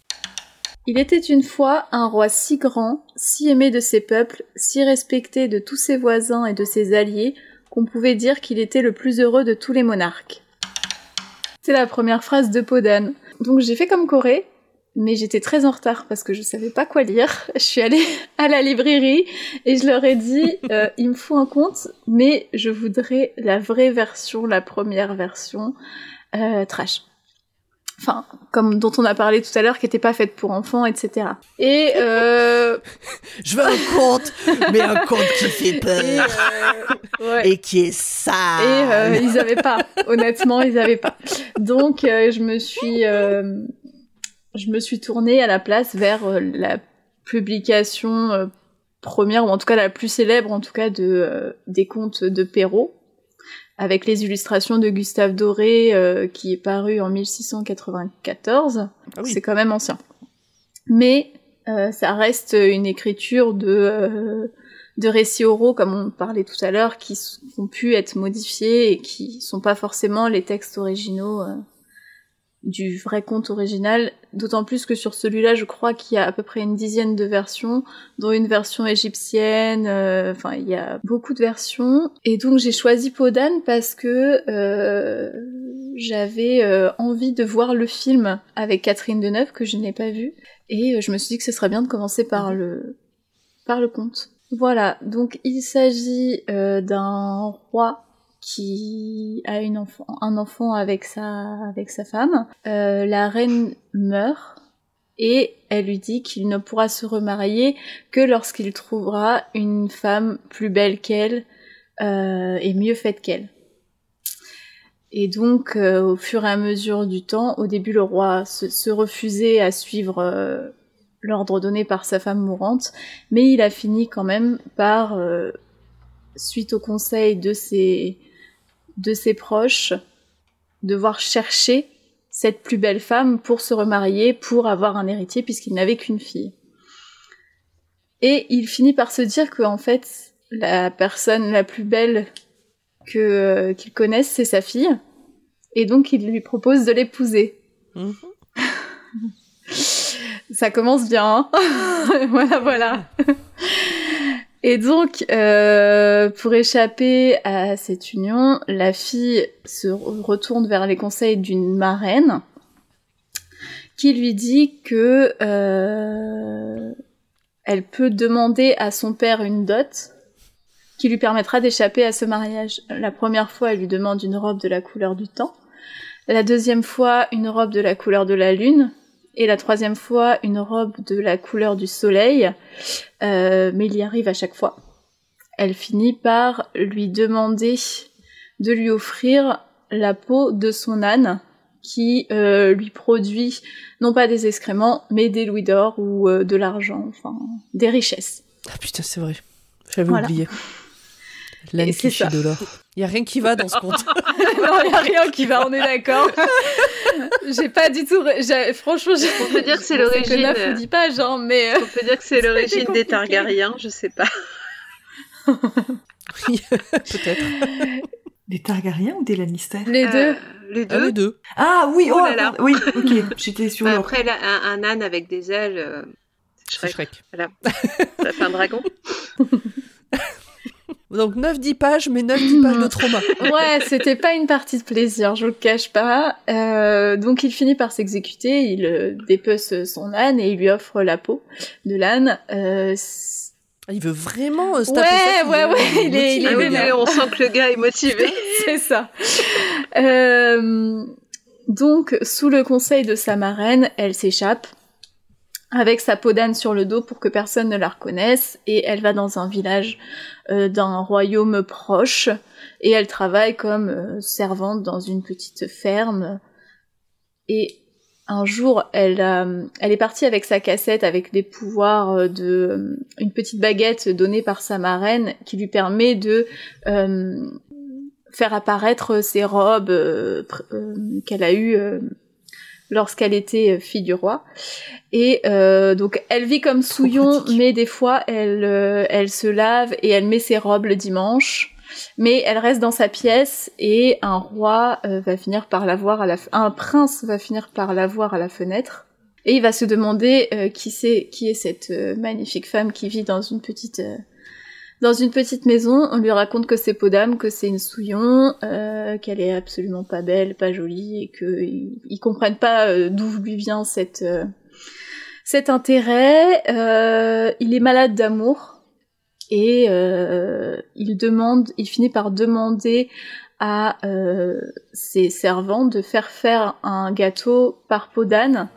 Il était une fois un roi si grand, si aimé de ses peuples, si respecté de tous ses voisins et de ses alliés, qu'on pouvait dire qu'il était le plus heureux de tous les monarques. C'est la première phrase de Podane. Donc j'ai fait comme Corée, mais j'étais très en retard parce que je savais pas quoi lire. Je suis allée à la librairie et je leur ai dit euh, il me faut un conte, mais je voudrais la vraie version, la première version, trash. Enfin, comme dont on a parlé tout à l'heure, qui était pas faite pour enfants, etc. Et euh, Je veux un conte, mais un conte qui fait peur et, euh, ouais. et qui est sale. Et euh, ils avaient pas. Honnêtement, ils avaient pas. Donc, euh, je me suis, euh, je me suis tournée à la place vers euh, la publication euh, première, ou en tout cas la plus célèbre, en tout cas de euh, des contes de Perrault, avec les illustrations de Gustave Doré, euh, qui est paru en 1694. Ah oui. C'est quand même ancien. Mais euh, ça reste une écriture de, euh, de récits oraux, comme on parlait tout à l'heure, qui ont pu être modifiés et qui sont pas forcément les textes originaux du vrai conte original. D'autant plus que sur celui-là, je crois qu'il y a à peu près une dizaine de versions, dont une version égyptienne. euh, Enfin, il y a beaucoup de versions. Et donc j'ai choisi Podane parce que euh, j'avais euh, envie de voir le film avec Catherine Deneuve que je n'ai pas vu. Et je me suis dit que ce serait bien de commencer par le, par le conte. Voilà, donc il s'agit d'un roi qui a une enfant, un enfant avec sa, avec sa femme. Euh, la reine meurt et elle lui dit qu'il ne pourra se remarier que lorsqu'il trouvera une femme plus belle qu'elle euh, et mieux faite qu'elle. Et donc, euh, au fur et à mesure du temps, au début, le roi se, refusait à suivre l'ordre donné par sa femme mourante, mais il a fini quand même par, suite au conseil de ses, de ses proches, devoir chercher cette plus belle femme pour se remarier, pour avoir un héritier, puisqu'il n'avait qu'une fille. Et il finit par se dire que, en fait, la personne la plus belle que euh, qu'il connaisse, c'est sa fille. Et donc, il lui propose de l'épouser. Mhm. Ça commence bien. hein voilà, voilà. Et donc, euh, pour échapper à cette union, la fille se re- retourne vers les conseils d'une marraine qui lui dit que euh, elle peut demander à son père une dot qui lui permettra d'échapper à ce mariage. La première fois, elle lui demande une robe de la couleur du temps. La deuxième fois, une robe de la couleur de la lune. Et la troisième fois, une robe de la couleur du soleil. Euh, mais il y arrive à chaque fois. Elle finit par lui demander de lui offrir la peau de son âne qui euh, lui produit non pas des excréments, mais des louis d'or ou euh, de l'argent, enfin des richesses. Ah putain, c'est vrai. J'avais Voilà. oublié. L'âne qui chie de l'or. Il y a rien qui va dans ce conte. non, il y a rien qui va, on est d'accord. j'ai pas du tout. Franchement. On peut dire que c'est l'origine, neuf euh, ou dix pages, hein, mais. euh, On peut dire que c'est l'origine des Targaryens, je sais pas. Oui, Peut-être. Des Targaryens ou des Lannister? Les Euh, deux. les Ah, deux. les deux. Ah oui, Oh oh, là là. oui, ok, j'étais sur Bah, le... après, là, un, un âne avec des ailes, euh, C'est Shrek. Shrek. Ça fait un dragon. Donc 9-10 pages, mais 9-10 pages de trauma. ouais, c'était pas une partie de plaisir, je le cache pas. Euh, donc il finit par s'exécuter, il euh, dépece son âne et il lui offre la peau de l'âne. Euh, il veut vraiment euh, se Ouais, taper ça, ouais, est- ouais, il est il est- il est motivé, Ah vénère. on sent que le gars est motivé. c'est ça. Euh, donc, sous le conseil de sa marraine, elle s'échappe avec sa peau d'âne sur le dos pour que personne ne la reconnaisse. Et elle va dans un village euh, d'un royaume proche. Et elle travaille comme euh, servante dans une petite ferme. Et un jour elle a- elle est partie avec sa cassette avec les pouvoirs euh, de euh, une petite baguette donnée par sa marraine qui lui permet de euh, faire apparaître ses robes euh, euh, qu'elle a eues euh, lorsqu'elle était euh, fille du roi. Et euh, donc elle vit comme souillon, mais des fois elle, euh, elle se lave et elle met ses robes le dimanche. Mais elle reste dans sa pièce et un roi euh, va finir par la voir à la un prince va finir par la voir à la fenêtre et il va se demander qui c'est qui est cette magnifique femme qui vit dans une petite euh, dans une petite maison, on lui raconte que c'est Podam, que c'est une souillon, euh, qu'elle est absolument pas belle, pas jolie, et qu'ils ils comprennent pas euh, d'où lui vient cette, euh, cet intérêt. Il est malade d'amour et il demande, il finit par demander à ses servantes de faire faire un gâteau par d'âne.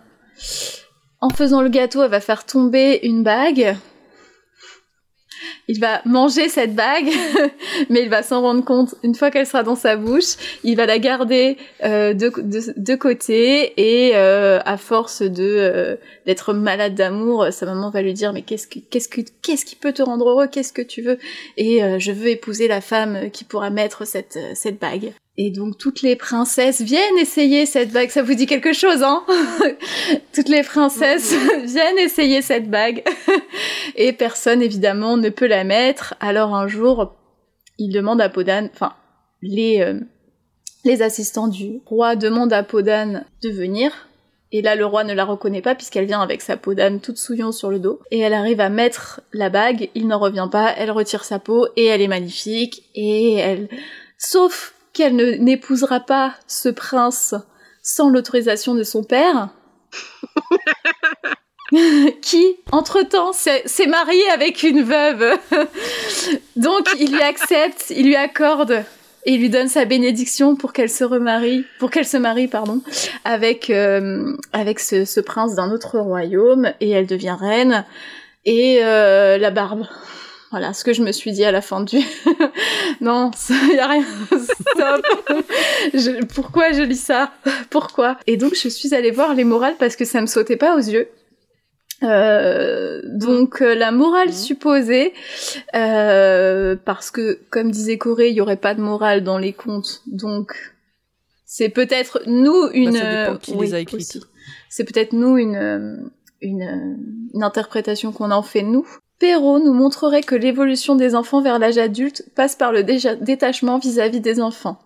En faisant le gâteau, elle va faire tomber une bague il va manger cette bague, mais il va s'en rendre compte une fois qu'elle sera dans sa bouche. Il va la garder euh, de, de, de côté et euh, à force de euh, d'être malade d'amour, sa maman va lui dire mais qu'est-ce que qu'est-ce que qu'est-ce qui peut te rendre heureux? Qu'est-ce que tu veux? Et euh, je veux épouser la femme qui pourra mettre cette cette bague. Et donc toutes les princesses viennent essayer cette bague. Ça vous dit quelque chose, hein? Toutes les princesses viennent essayer cette bague. Et personne, évidemment, ne peut la mettre. Alors un jour, il demande à Podane, enfin, les, euh, les assistants du roi demandent à Podane de venir. Et là, le roi ne la reconnaît pas puisqu'elle vient avec sa peau d'âne toute souillon sur le dos. Et elle arrive à mettre la bague, il n'en revient pas, elle retire sa peau et elle est magnifique. Et elle... Sauf qu'elle ne n'épousera pas ce prince sans l'autorisation de son père. qui, entre-temps, s'est s'est marié avec une veuve. Donc, il lui accepte, il lui accorde et il lui donne sa bénédiction pour qu'elle se remarie, pour qu'elle se marie, pardon, avec euh, avec ce, ce prince d'un autre royaume et elle devient reine et euh, la barbe. Voilà ce que je me suis dit à la fin du. non, il y a rien. Stop. Je- Pourquoi je lis ça? Pourquoi? Et donc je suis allée voir les morales parce que ça me sautait pas aux yeux. Euh, donc euh, la morale Mhm. supposée, euh, parce que comme disait Corée, il y aurait pas de morale dans les contes, donc c'est peut-être nous une. Bah, ça dépend euh, qui oui, les a écrites. C'est peut-être nous une euh, une, une interprétation qu'on en fait nous. Perrault nous montrerait que l'évolution des enfants vers l'âge adulte passe par le détachement vis-à-vis des enfants.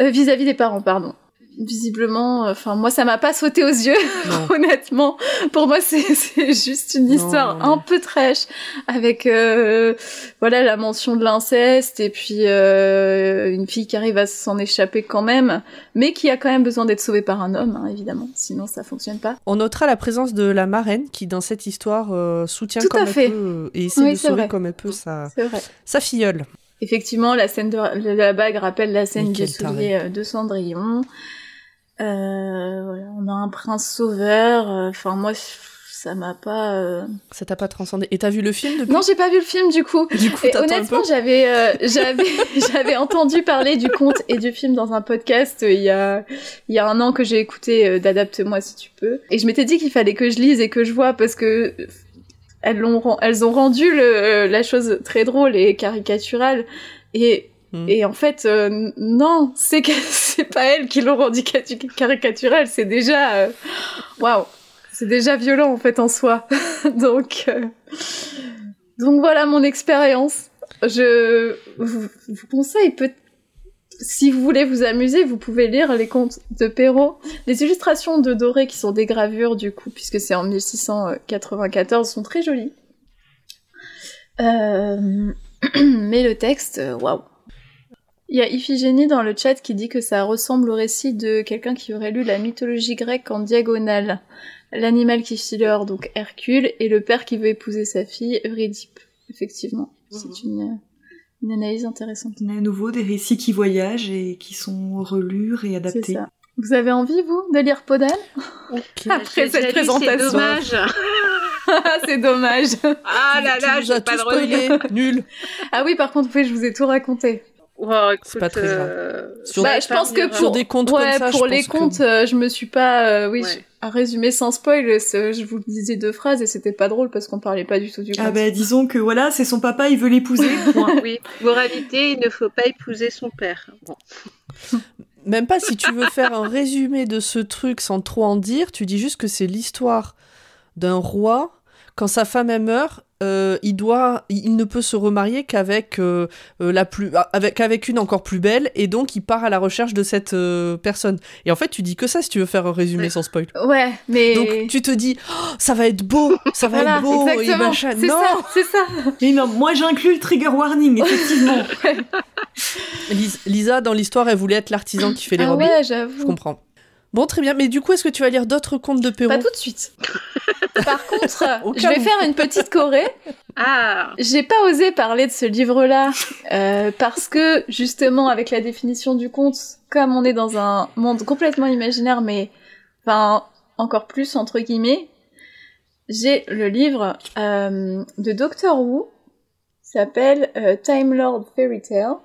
Euh, vis-à-vis des parents, pardon. Visiblement, euh, enfin moi ça m'a pas sauté aux yeux, honnêtement. Pour moi c'est juste une histoire non, non. un peu trash avec euh, voilà la mention de l'inceste et puis euh, une fille qui arrive à s'en échapper quand même, mais qui a quand même besoin d'être sauvée par un homme, hein, évidemment. Sinon ça fonctionne pas. On notera la présence de la marraine qui, dans cette histoire, euh, soutient Tout comme elle peut euh, et essaie Oui, de sauver vrai. comme elle peut sa, sa filleule. Effectivement, la scène de la bague rappelle la scène du soulier de Cendrillon. Euh, voilà, on a un prince sauveur. euh, Enfin, moi, ça m'a pas. euh, Ça t'a pas transcendé. Et t'as vu le film depuis Non, j'ai pas vu le film du coup. Du coup, Et honnêtement, j'avais euh, j'avais j'avais entendu parler du conte et du film dans un podcast euh, il y a il y a un an que j'ai écouté euh, d'adapte-moi si tu peux. Et je m'étais dit qu'il fallait que je lise et que je vois parce que elles l'ont ren- elles ont rendu le, la chose très drôle et caricaturale et Hmm. et en fait euh, non, c'est pas elles qui l'ont rendu cari- caricatural, c'est déjà euh, waouh. C'est déjà violent en fait en soi. Donc euh, donc voilà mon expérience. Je vous, conseille peut si vous voulez vous amuser, vous pouvez lire les contes de Perrault. Les illustrations de Doré qui sont des gravures du coup, puisque c'est en 1694, sont très jolies. Mais le texte, waouh. Il y a Iphigénie dans le chat qui dit que ça ressemble au récit de quelqu'un qui aurait lu la mythologie grecque en diagonale. L'animal qui fit l'heure, donc Hercule, et le père qui veut épouser sa fille, Eurydipe. Effectivement, c'est une, une analyse intéressante. On a à nouveau des récits qui voyagent et qui sont relus, C'est réadaptés. ça. Vous avez envie, vous, de lire Podal. Après cette présentation. C'est dommage. C'est dommage. Ah là là, as pas relire. spoilé. Nul. Ah oui, par contre, oui, je vous ai tout raconté. Wow, C'est pas très grave. euh, Sur- Bah, vais je pense que pour- des comptes ouais, comme ça, pour je les que- comptes, euh, je me suis pas, euh, oui, Ouais. à résumer sans spoil, je vous disais deux phrases et c'était pas drôle parce qu'on parlait pas du tout du Ah compte. bah disons que voilà, c'est son papa, il veut l'épouser. Oui, moralité, il ne faut pas épouser son père. Bon. Même pas si tu veux faire un résumé de ce truc sans trop en dire, tu dis juste que c'est l'histoire d'un roi. Quand sa femme elle meurt, euh, il doit, il ne peut se remarier qu'avec euh, euh, la plus, avec avec une encore plus belle, et donc il part à la recherche de cette euh, personne. Et en fait, tu dis que ça si tu veux faire un résumé Ouais. sans spoil. Ouais, mais Donc tu te dis, Oh, ça va être beau, ça va voilà, être beau, et machin. C'est Non, ça, c'est ça. Et non, moi j'inclus le trigger warning, effectivement. Lis- Lisa dans l'histoire, elle voulait être l'artisan qui fait les Ah robes. ouais, Je j'avoue. comprends. Bon, très bien. Mais du coup, est-ce que tu vas lire d'autres contes de Perrault? Pas tout de suite. Par contre, je vais faire une petite choré. Ah, J'ai pas osé parler de ce livre-là euh, parce que justement avec la définition du conte, comme on est dans un monde complètement imaginaire, mais enfin encore plus entre guillemets, j'ai le livre euh, de Doctor Who, qui s'appelle euh, Time Lord Fairy Tale,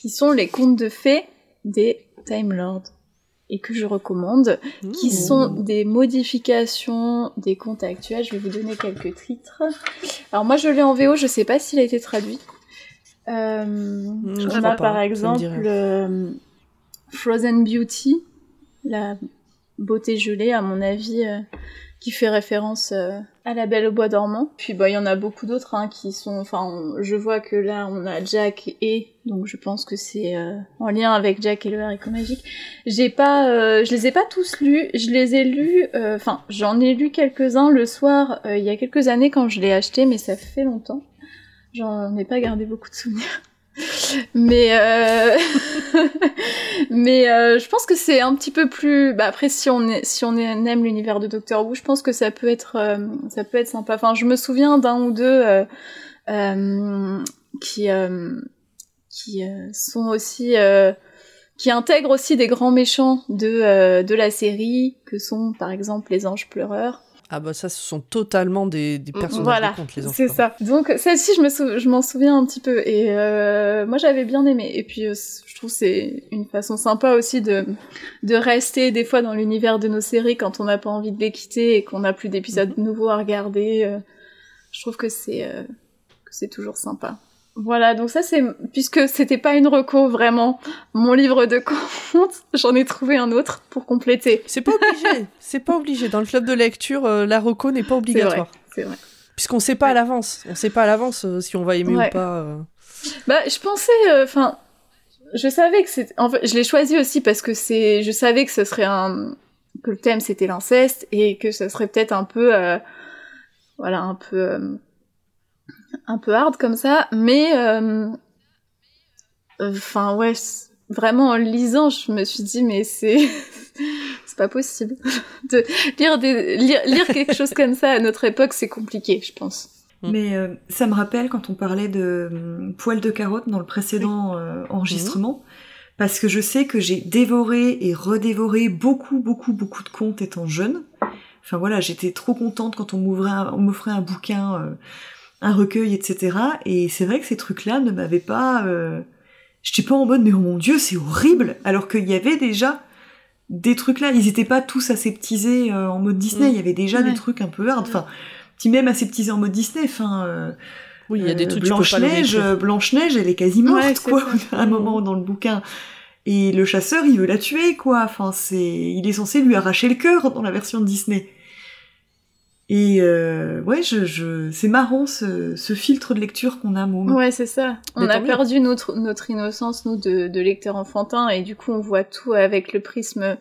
qui sont les contes de fées des Time Lords et que je recommande qui Mmh. sont des modifications des contes actuels. Je vais vous donner quelques titres. Alors moi je l'ai en VO, je sais pas s'il a été traduit. Euh, je on a par exemple euh, Frozen Beauty, la beauté gelée à mon avis, euh, qui fait référence euh, à la Belle au bois dormant. Puis bah il y en a beaucoup d'autres hein, qui sont, enfin je vois que là on a Jack et donc je pense que c'est euh, en lien avec Jack et le haricot magique. J'ai pas, euh, je les ai pas tous lus. Je les ai lus, euh, enfin, j'en ai lu quelques-uns le soir euh, il y a quelques années quand je l'ai acheté, mais ça fait longtemps. J'en ai pas gardé beaucoup de souvenirs. Mais euh... mais euh, je pense que c'est un petit peu plus. Bah après, si on aime l'univers de Doctor Who, je pense que ça peut être, euh, ça peut être sympa. Enfin, je me souviens d'un ou deux euh, qui sont aussi qui intègrent aussi des grands méchants de la série, que sont par exemple les anges pleureurs. Ah bah ça, ce sont totalement des, des personnages Voilà, de contes, les enfants. C'est ça. Donc celle-ci, je me sou- je m'en souviens un petit peu et euh, moi j'avais bien aimé. Et puis euh, je trouve que c'est une façon sympa aussi de de rester des fois dans l'univers de nos séries quand on n'a pas envie de les quitter et qu'on n'a plus d'épisodes Mhm. nouveaux à regarder. euh, je trouve que c'est euh, que c'est toujours sympa. Voilà, donc ça c'est puisque c'était pas une reco vraiment mon livre de contes, j'en ai trouvé un autre pour compléter. C'est pas obligé, c'est pas obligé. Dans le club de lecture, euh, la reco n'est pas obligatoire. C'est vrai. Puisqu'on sait pas à l'avance. On sait pas à l'avance euh, si on va aimer Ouais. ou pas. euh. Bah, je pensais, enfin, je savais que c'est, en fait, je l'ai choisi aussi parce que c'est, je savais que ce serait un, que le thème c'était l'inceste et que ce serait peut-être un peu, voilà, un peu, un peu hard comme ça, mais, euh, enfin, ouais, vraiment en le lisant, je me suis dit, mais c'est, c'est pas possible de lire des, lire, lire quelque chose comme ça à notre époque, c'est compliqué, je pense. Mm. Mais euh, ça me rappelle quand on parlait de hum, poils de carotte dans le précédent euh, enregistrement, parce que je sais que j'ai dévoré et redévoré beaucoup, beaucoup, beaucoup de contes étant jeune. Enfin voilà, j'étais trop contente quand on m'ouvrait, un- on m'offrait un bouquin, euh, un recueil, etc. Et c'est vrai que ces trucs-là ne m'avaient pas. Euh... J'étais pas en mode mais oh mon dieu, c'est horrible, alors qu'il y avait déjà des trucs là. Ils étaient pas tous aseptisés euh, en mode Disney. Mm. Il y avait déjà Ouais. des trucs un peu hard. Enfin, petit même aseptisé en mode Disney. Enfin. euh, Oui, il y a des euh, trucs Blanche-Neige, Blanche-Neige, elle est quasi morte, Ouais, quoi, à un moment dans le bouquin. Et le chasseur, il veut la tuer, quoi. Enfin, c'est, il est censé lui arracher le cœur dans la version de Disney. Et euh, ouais, je, je... c'est marrant ce, ce filtre de lecture qu'on a, Môme. Ouais, c'est ça. On a perdu notre, notre innocence, nous, de, de lecteurs enfantins, et du coup, on voit tout avec le prisme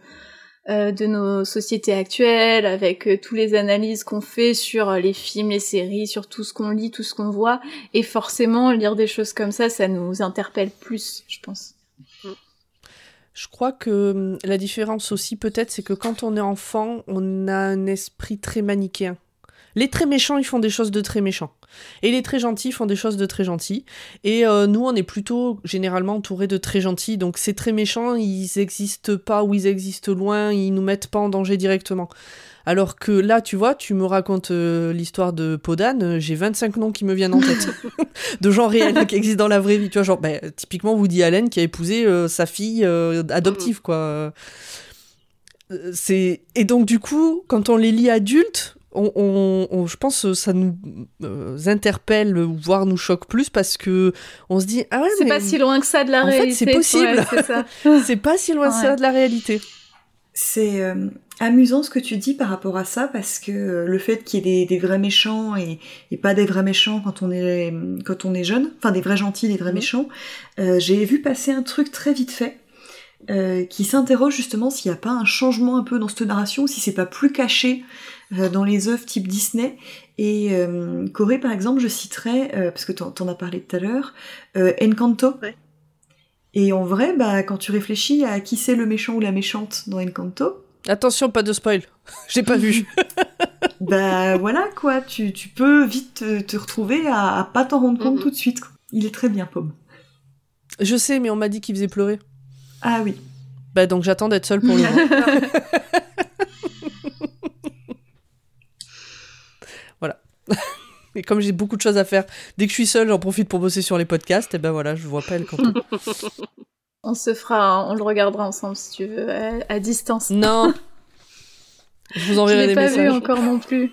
euh, de nos sociétés actuelles, avec euh, toutes les analyses qu'on fait sur euh, les films, les séries, sur tout ce qu'on lit, tout ce qu'on voit. Et forcément, lire des choses comme ça, ça nous interpelle plus, je pense. Je crois que hum, la différence aussi peut-être, c'est que quand on est enfant, on a un esprit très manichéen. Les très méchants, ils font des choses de très méchants. Et les très gentils font des choses de très gentils. Et euh, nous, on est plutôt généralement entourés de très gentils. Donc ces très méchants, ils n'existent pas ou ils existent loin, ils nous mettent pas en danger directement. Alors que là, tu vois, tu me racontes euh, l'histoire de Podane, euh, j'ai 25 noms qui me viennent en tête. de gens réels qui existent dans la vraie vie. Tu vois, genre, ben, typiquement Woody Allen qui a épousé euh, sa fille adoptive, quoi. C'est... Et donc, du coup, quand on les lit adultes, on, on- on- je pense que ça nous euh, interpelle, voire nous choque plus parce que on se dit ah ouais C'est mais pas si loin que ça de la en fait, réalité. c'est possible. Ouais, c'est ça. c'est pas si loin de ça de la réalité. C'est euh, amusant ce que tu dis par rapport à ça parce que euh, le fait qu'il y ait des, des vrais méchants et, et pas des vrais méchants quand on est quand on est jeune, enfin des vrais gentils, des vrais Mhm. méchants, euh, j'ai vu passer un truc très vite fait euh, qui s'interroge justement s'il n'y a pas un changement un peu dans cette narration, si c'est pas plus caché euh, dans les œuvres type Disney. Et euh, Corée par exemple, je citerais euh, parce que t'en t'en as parlé tout à l'heure, euh, Encanto. Ouais. Et en vrai, bah, quand tu réfléchis à qui c'est le méchant ou la méchante dans Encanto, Attention, pas de spoil. J'ai pas vu. bah voilà quoi, tu, tu peux vite te, te retrouver à, à pas t'en rendre compte Mhm. tout de suite. quoi. Il est très bien, Pomme. Je sais, mais on m'a dit qu'il faisait pleurer. Ah oui. Bah donc j'attends d'être seule pour le. voilà. Et comme j'ai beaucoup de choses à faire, dès que je suis seule, j'en profite pour bosser sur les podcasts. Et ben voilà, je vois pas elle quand. On se fera, on le regardera ensemble si tu veux, à, à distance. non. Je vous Je enverrai l'ai des pas messages. vu encore non plus.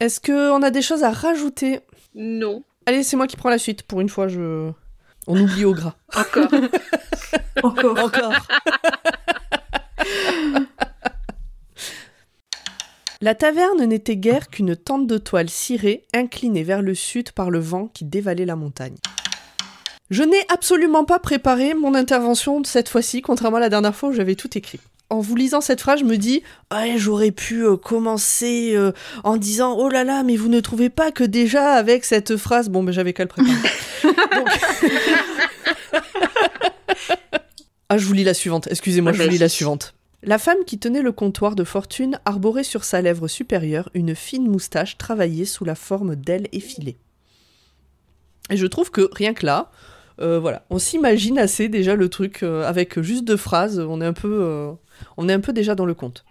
Est-ce que on a des choses à rajouter? Non, Allez, c'est moi qui prends la suite. Pour une fois, je. On oublie au gras. encore. Encore. Encore. La taverne n'était guère qu'une tente de toile cirée, inclinée vers le sud par le vent qui dévalait la montagne. Je n'ai absolument pas préparé mon intervention cette fois-ci, contrairement à la dernière fois où j'avais tout écrit. En vous lisant cette phrase, je me dis ouais, j'aurais pu euh, commencer euh, en disant oh là là, mais vous ne trouvez pas que déjà avec cette phrase, bon, ben j'avais qu'à le préparer. Donc- ah, je vous lis la suivante. Excusez-moi, Ah, je vous lis la suivante. La femme qui tenait le comptoir de fortune arborait sur sa lèvre supérieure une fine moustache travaillée sous la forme d'ailes effilées. Et je trouve que rien que là, euh, voilà, on s'imagine assez déjà le truc euh, avec juste deux phrases. On est un peu, euh, on est un peu déjà dans le conte.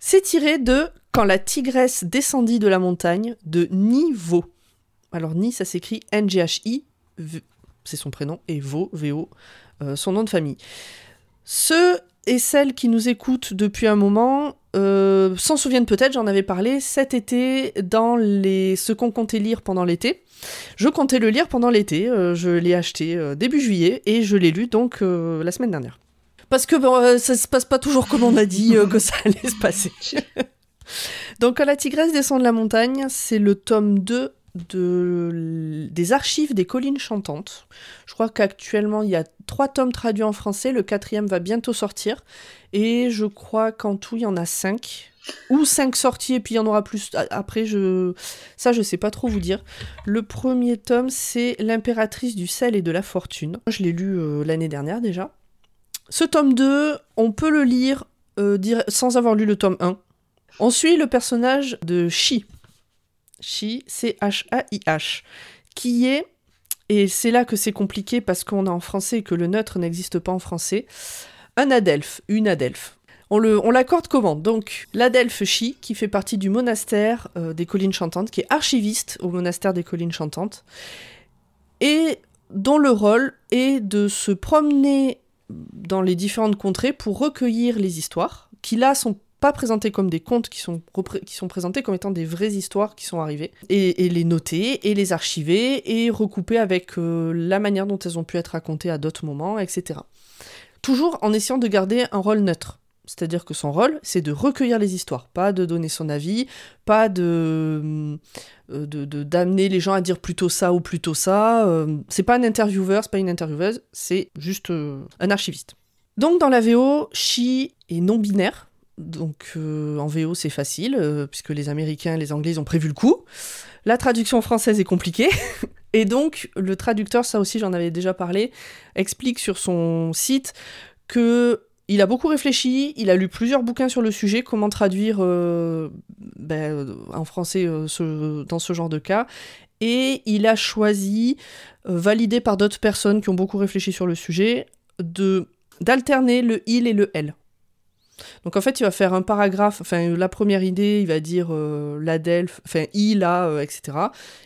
C'est tiré de Quand la tigresse descendit de la montagne de Nivo. Alors Ni, ça s'écrit N-G-H-I, c'est son prénom, et Vo, V-O, son nom de famille. Ceux et celles qui nous écoutent depuis un moment euh, s'en souviennent peut-être, j'en avais parlé cet été dans les ce qu'on comptait lire pendant l'été. Je comptais le lire pendant l'été, euh, je l'ai acheté euh, début juillet et je l'ai lu donc la semaine dernière. Parce que bon, ça se passe pas toujours comme on a dit que ça allait se passer. donc la tigresse descend de la montagne, c'est le tome 2 de, des archives des collines chantantes. Je crois qu'actuellement il y a trois tomes traduits en français, le quatrième va bientôt sortir, et je crois qu'en tout il y en a cinq, ou cinq sorties et puis il y en aura plus après. Je ça je sais pas trop vous dire. Le premier tome c'est l'impératrice du sel et de la fortune. Je l'ai lu euh, l'année dernière déjà. Ce tome 2, on peut le lire euh, sans avoir lu le tome 1. On suit le personnage de Shi. Shi, C-H-A-I-H, qui est, et c'est là que c'est compliqué parce qu'on a en français et que le neutre n'existe pas en français, un adelphe, une adelphe. On, le, on l'accorde comment? Donc, l'adelphe Shi, qui fait partie du monastère euh, des collines chantantes, qui est archiviste au monastère des collines chantantes, et dont le rôle est de se promener dans les différentes contrées pour recueillir les histoires, qui là sont pas présentées comme des contes, qui sont, présentées comme étant des vraies histoires qui sont arrivées, et, les noter, et les archiver, et recouper avec euh, la manière dont elles ont pu être racontées à d'autres moments, etc. Toujours en essayant de garder un rôle neutre. C'est-à-dire que son rôle, c'est de recueillir les histoires, pas de donner son avis, pas de euh, d'amener les gens à dire plutôt ça ou plutôt ça. euh, c'est pas un intervieweur, c'est pas une intervieweuse, c'est juste un archiviste. Donc dans la VO, She est non-binaire. Donc euh, en VO c'est facile, euh, puisque les Américains et les Anglais ont prévu le coup. La traduction française est compliquée. et donc le traducteur, ça aussi j'en avais déjà parlé, explique sur son site que il a beaucoup réfléchi, il a lu plusieurs bouquins sur le sujet, comment traduire euh, ben, en français dans ce genre de cas, et il a choisi, validé par d'autres personnes qui ont beaucoup réfléchi sur le sujet, de d'alterner le il et le elle. Donc en fait, il va faire un paragraphe, enfin la première idée, il va dire euh, la delph, enfin il, euh, etc.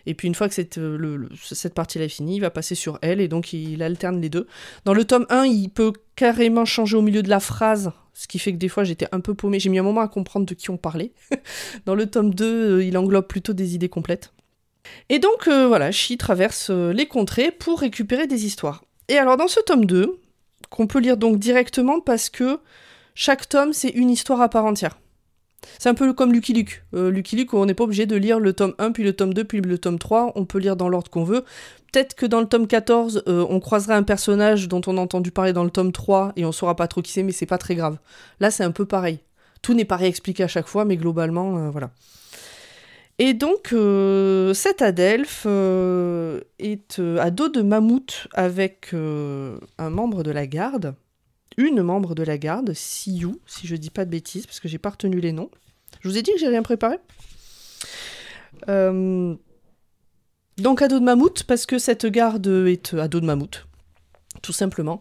Et puis une fois que cette, euh, le, cette partie-là est finie, il va passer sur elle et donc il alterne les deux. Dans le tome 1, il peut carrément changer au milieu de la phrase, ce qui fait que des fois j'étais un peu paumée, j'ai mis un moment à comprendre de qui on parlait. Dans le tome 2, il englobe plutôt des idées complètes. Et donc voilà, Chi traverse les contrées pour récupérer des histoires. Et alors dans ce tome 2, qu'on peut lire donc directement parce que chaque tome, c'est une histoire à part entière. C'est un peu comme Lucky Luke. Euh, Lucky Luke, on n'est pas obligé de lire le tome 1, puis le tome 2, puis le tome 3. On peut lire dans l'ordre qu'on veut. Peut-être que dans le tome 14, euh, on croisera un personnage dont on a entendu parler dans le tome 3 et on saura pas trop qui c'est, mais c'est pas très grave. Là, c'est un peu pareil. Tout n'est pas réexpliqué à chaque fois, mais globalement, euh, voilà. Et donc, cette adelphe euh, est à dos de mammouth avec un membre de la garde une membre de la garde, Siyu, si je dis pas de bêtises, parce que j'ai pas retenu les noms. Je vous ai dit que j'ai rien préparé. Euh, donc à de mammouth, parce que cette garde est à dos de mammouth, tout simplement.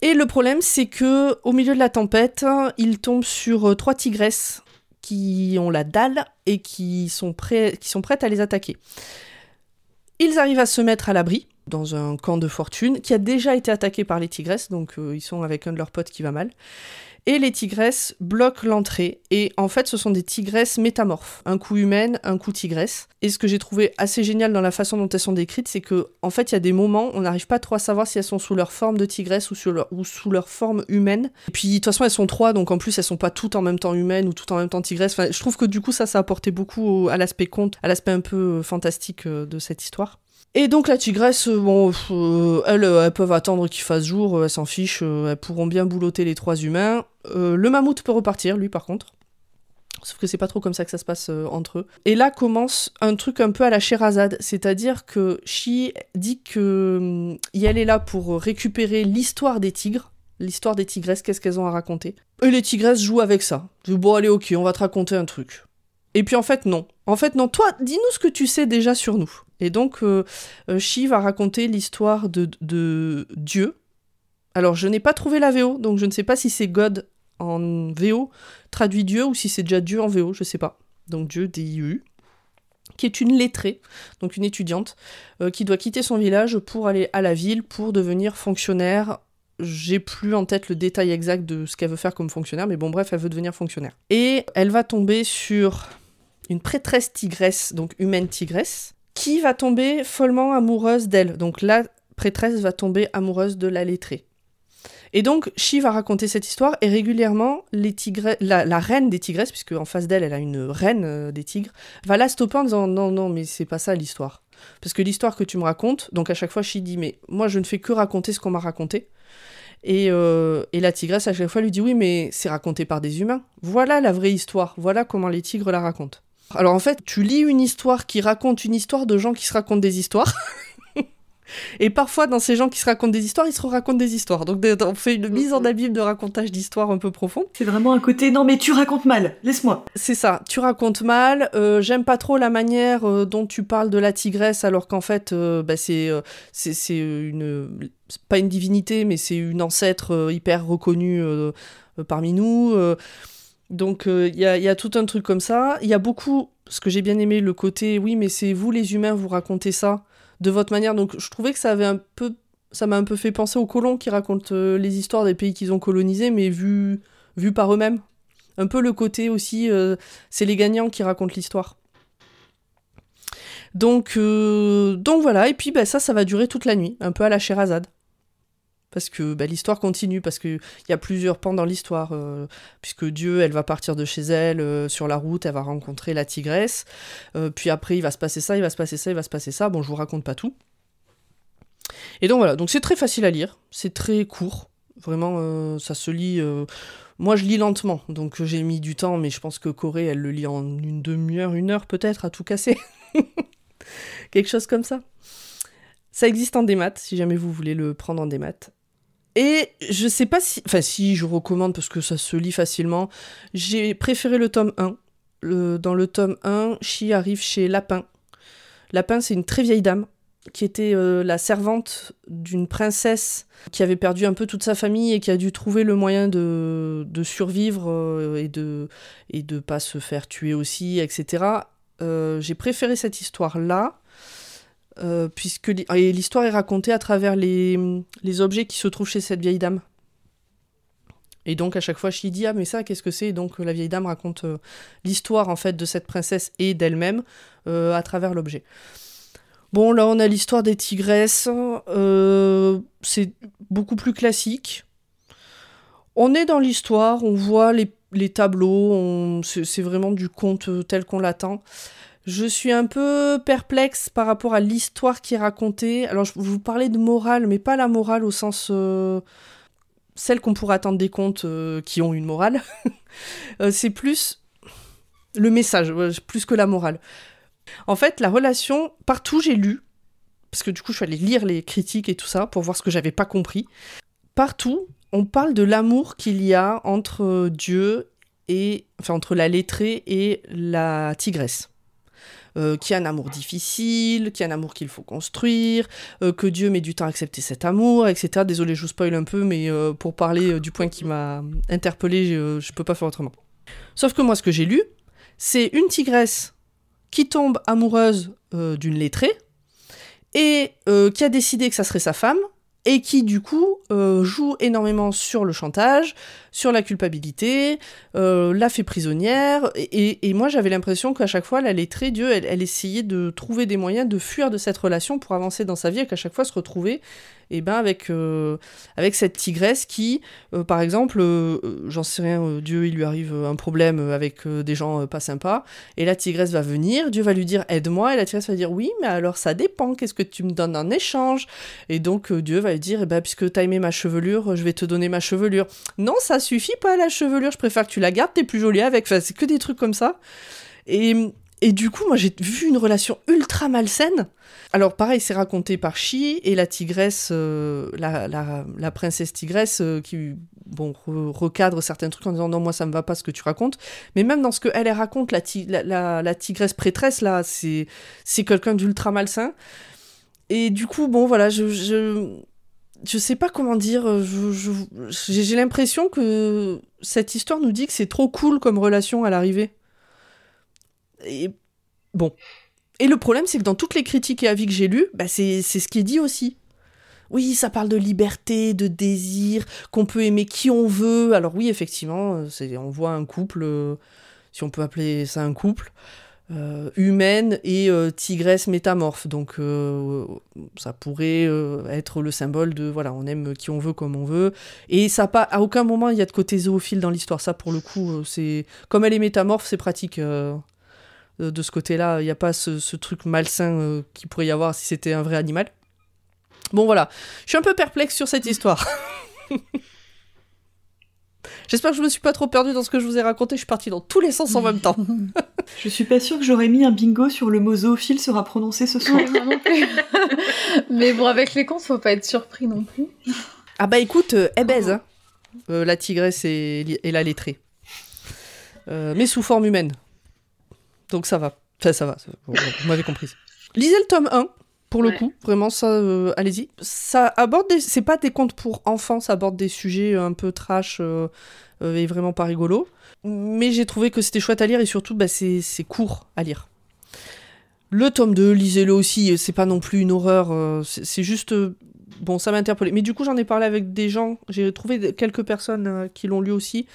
Et le problème, c'est que au milieu de la tempête, il tombe sur euh, trois tigresses qui ont la dalle et qui sont prêtes à les attaquer. Ils arrivent à se mettre à l'abri, dans un camp de fortune qui a déjà été attaqué par les tigresses, donc euh, ils sont avec un de leurs potes qui va mal. Et les tigresses bloquent l'entrée. Et en fait, ce sont des tigresses métamorphes. Un coup humaine, un coup tigresse. Et ce que j'ai trouvé assez génial dans la façon dont elles sont décrites, c'est que, en fait, il y a des moments, on n'arrive pas trop à savoir si elles sont sous leur forme de tigresse ou, ou sous leur forme humaine. Et puis, de toute façon, elles sont trois, donc en plus, elles sont pas toutes en même temps humaines ou toutes en même temps tigresses. Enfin, je trouve que du coup, ça, ça a apporté beaucoup à l'aspect conte, à l'aspect un peu euh, fantastique euh, de cette histoire. Et donc la tigresse, euh, bon, euh, elles, euh, elles, peuvent attendre qu'il fasse jour, elles s'en fichent, elles pourront bien boulotter les trois humains. le mammouth peut repartir, lui par contre. Sauf que c'est pas trop comme ça que ça se passe entre eux. Et là commence un truc un peu à la Sherazade, c'est-à-dire que Shi dit que hum, est là pour récupérer l'histoire des tigres, l'histoire des tigresses, qu'est-ce qu'elles ont à raconter? Et les tigresses jouent avec ça. Bon allez ok, on va te raconter un truc. Et puis en fait non. En fait non, toi dis-nous ce que tu sais déjà sur nous. Et donc, euh, euh va raconter l'histoire de, Dieu. Alors, je n'ai pas trouvé la VO, donc je ne sais pas si c'est God en VO traduit Dieu ou si c'est déjà Dieu en VO, je ne sais pas. Donc, Dieu, D-I-U, qui est une lettrée, donc une étudiante, euh, qui doit quitter son village pour aller à la ville pour devenir fonctionnaire. J'ai plus en tête le détail exact de ce qu'elle veut faire comme fonctionnaire, mais bon, bref, elle veut devenir fonctionnaire. Et elle va tomber sur une prêtresse tigresse, donc humaine tigresse, qui va tomber follement amoureuse d'elle. Donc la prêtresse va tomber amoureuse de la lettrée. Et donc, Chi va raconter cette histoire et régulièrement, les la, reine des tigresses, puisque en face d'elle, elle a une reine euh, des tigres, va la stopper en disant non, non, mais c'est pas ça l'histoire. Parce que l'histoire que tu me racontes, donc à chaque fois, Chi dit mais moi je ne fais que raconter ce qu'on m'a raconté. Et, euh, et, la tigresse à chaque fois lui dit oui, mais c'est raconté par des humains. Voilà la vraie histoire, voilà comment les tigres la racontent. Alors en fait, tu lis une histoire qui raconte une histoire de gens qui se racontent des histoires. Et parfois, dans ces gens qui se racontent des histoires, ils se racontent des histoires. Donc, on fait une mise en abîme de racontage d'histoires un peu profond. C'est vraiment un côté, non, mais tu racontes mal, laisse-moi. C'est ça, tu racontes mal. Euh, j'aime pas trop la manière euh, dont tu parles de la tigresse, alors qu'en fait, euh, bah, c'est, c'est, une. Pas une divinité, mais c'est une ancêtre hyper reconnue parmi nous. Donc il y, a, tout un truc comme ça. Il y a beaucoup, ce que j'ai bien aimé, le côté, oui, mais c'est vous les humains, vous racontez ça de votre manière. Donc je trouvais que ça avait un peu, ça m'a un peu fait penser aux colons qui racontent euh, les histoires des pays qu'ils ont colonisés, mais vus vu par eux-mêmes. Un peu le côté aussi, euh, c'est les gagnants qui racontent l'histoire. Donc, euh, donc voilà, et puis bah, ça, ça va durer toute la nuit, un peu à la Sherazade parce que bah, l'histoire continue, parce qu'il y a plusieurs pans dans l'histoire, euh, puisque Dieu, elle va partir de chez elle, euh, sur la route, elle va rencontrer la tigresse, euh, puis après il va se passer ça, il va se passer ça, il va se passer ça, bon je vous raconte pas tout. Et donc voilà, donc c'est très facile à lire, c'est très court, Vraiment, ça se lit. Moi, je lis lentement, donc j'ai mis du temps, mais je pense que Corée, elle le lit en une demi-heure, une heure peut-être, à tout casser. Quelque chose comme ça. Ça existe en démat, si jamais vous voulez le prendre en démat. Et je sais pas si. Enfin, si, je recommande parce que ça se lit facilement. J'ai préféré le tome 1. dans le tome 1, Chi arrive chez Lapin. Lapin, c'est une très vieille dame qui était euh, la servante d'une princesse qui avait perdu un peu toute sa famille et qui a dû trouver le moyen de, survivre euh, et de et de pas se faire tuer aussi, etc. Euh, j'ai préféré cette histoire-là, puisque l'histoire est racontée à travers les, les, objets qui se trouvent chez cette vieille dame. Et donc à chaque fois, je dit ah mais ça qu'est-ce que c'est? Donc la vieille dame raconte l'histoire en fait de cette princesse et d'elle-même à travers l'objet. Bon, là, on a l'histoire des tigresses. Euh, c'est beaucoup plus classique. On est dans l'histoire, on voit les, tableaux, c'est vraiment du conte tel qu'on l'attend. Je suis un peu perplexe par rapport à l'histoire qui est racontée. Alors, je vous parlais de morale, mais pas la morale au sens. Euh, celle qu'on pourrait attendre des contes euh, qui ont une morale. c'est plus le message, plus que la morale. En fait, la relation, partout j'ai lu, parce que du coup je suis allée lire les critiques et tout ça pour voir ce que j'avais pas compris. Partout, on parle de l'amour qu'il y a entre Dieu et enfin entre la lettrée et la tigresse. Euh, qui a un amour difficile, qui a un amour qu'il faut construire, euh, que Dieu met du temps à accepter cet amour, etc. Désolé, je vous spoil un peu, mais euh, pour parler du point qui m'a interpellé, je, je peux pas faire autrement. Sauf que moi, ce que j'ai lu, c'est une tigresse qui tombe amoureuse euh, d'une lettrée et euh, qui a décidé que ça serait sa femme et qui du coup euh, joue énormément sur le chantage, sur la culpabilité, la fait prisonnière et, moi j'avais l'impression qu'à chaque fois la lettrée Dieu elle, essayait de trouver des moyens de fuir de cette relation pour avancer dans sa vie et qu'à chaque fois se retrouver et ben avec, euh, avec cette tigresse qui, euh, par exemple, euh, j'en sais rien, Dieu, il lui arrive un problème avec des gens pas sympas, et la tigresse va venir, Dieu va lui dire aide-moi, et la tigresse va dire oui, mais alors ça dépend, qu'est-ce que tu me donnes en échange? Et donc Dieu va lui dire, eh ben, puisque t'as aimé ma chevelure, je vais te donner ma chevelure. Non, ça suffit pas la chevelure, je préfère que tu la gardes, t'es plus jolie avec, enfin, c'est que des trucs comme ça. Et et du coup, moi, j'ai vu une relation ultra malsaine. Alors, pareil, c'est raconté par Chi et la tigresse, euh, la, princesse tigresse, euh, qui, bon, recadre certains trucs en disant non, moi, ça me va pas ce que tu racontes. Mais même dans ce que elle raconte, la, la, tigresse prêtresse, là, c'est quelqu'un d'ultra malsain. Et du coup, bon, voilà, je, je, je sais pas comment dire. J'ai l'impression que cette histoire nous dit que c'est trop cool comme relation à l'arrivée. Et bon. Et le problème, c'est que dans toutes les critiques et avis que j'ai lus, bah c'est ce qui est dit aussi. Oui, ça parle de liberté, de désir, qu'on peut aimer qui on veut. Alors oui, effectivement, euh, on voit un couple, euh, si on peut appeler ça un couple, euh, humaine et tigresse métamorphe. Donc ça pourrait être le symbole de voilà, on aime qui on veut comme on veut. Et ça pas à aucun moment il y a de côté zoophile dans l'histoire. Ça pour le coup, c'est comme elle est métamorphe, c'est pratique de ce côté-là. Il n'y a pas ce, truc malsain euh, qu'il pourrait y avoir si c'était un vrai animal. Bon voilà, je suis un peu perplexe sur cette histoire. J'espère que je me suis pas trop perdue dans ce que je vous ai raconté. Je suis partie dans tous les sens en même temps. je suis pas sûre que j'aurais mis un bingo sur le mot zoophile sera prononcé ce soir. Mais bon, avec les cons, faut pas être surpris non plus. Ah bah écoute, euh, elle baise, hein. euh, la tigresse et, la lettrée. mais sous forme humaine. Donc ça va. Enfin, ça va. Vous m'avez compris. Lisez le tome 1, pour le coup. Vraiment, ça, euh, allez-y. Ça aborde des... C'est pas des contes pour enfants, ça aborde des sujets un peu trash euh, euh, et vraiment pas rigolo. Mais j'ai trouvé que c'était chouette à lire et surtout, bah, c'est court à lire. Le tome 2, lisez-le aussi, c'est pas non plus une horreur, c'est juste... Bon, ça m'a interpellé. Mais du coup, j'en ai parlé avec des gens, j'ai trouvé quelques personnes qui l'ont lu aussi,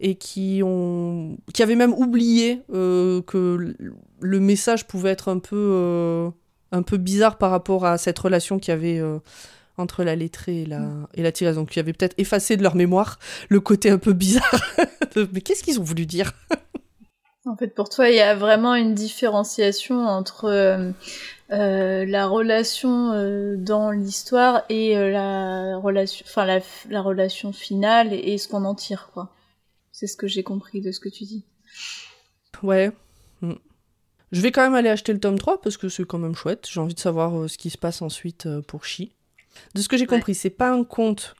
et qui ont qui avaient même oublié euh, que le message pouvait être un peu euh, un peu bizarre par rapport à cette relation qu'il y avait euh, entre la lettrée et la, mm. et la tireuse. Donc, qui avait peut-être effacé de leur mémoire le côté un peu bizarre. Mais qu'est-ce qu'ils ont voulu dire? En fait, pour toi, il y a vraiment une différenciation entre euh, la relation euh, dans l'histoire et euh, la relation, enfin la, la relation finale et, et ce qu'on en tire, quoi. C'est ce que j'ai compris de ce que tu dis. Ouais. Mm. Je vais quand même aller acheter le tome 3 parce que c'est quand même chouette. J'ai envie de savoir euh, ce qui se passe ensuite euh, pour Shi. De ce que j'ai Ouais. compris, c'est pas un conte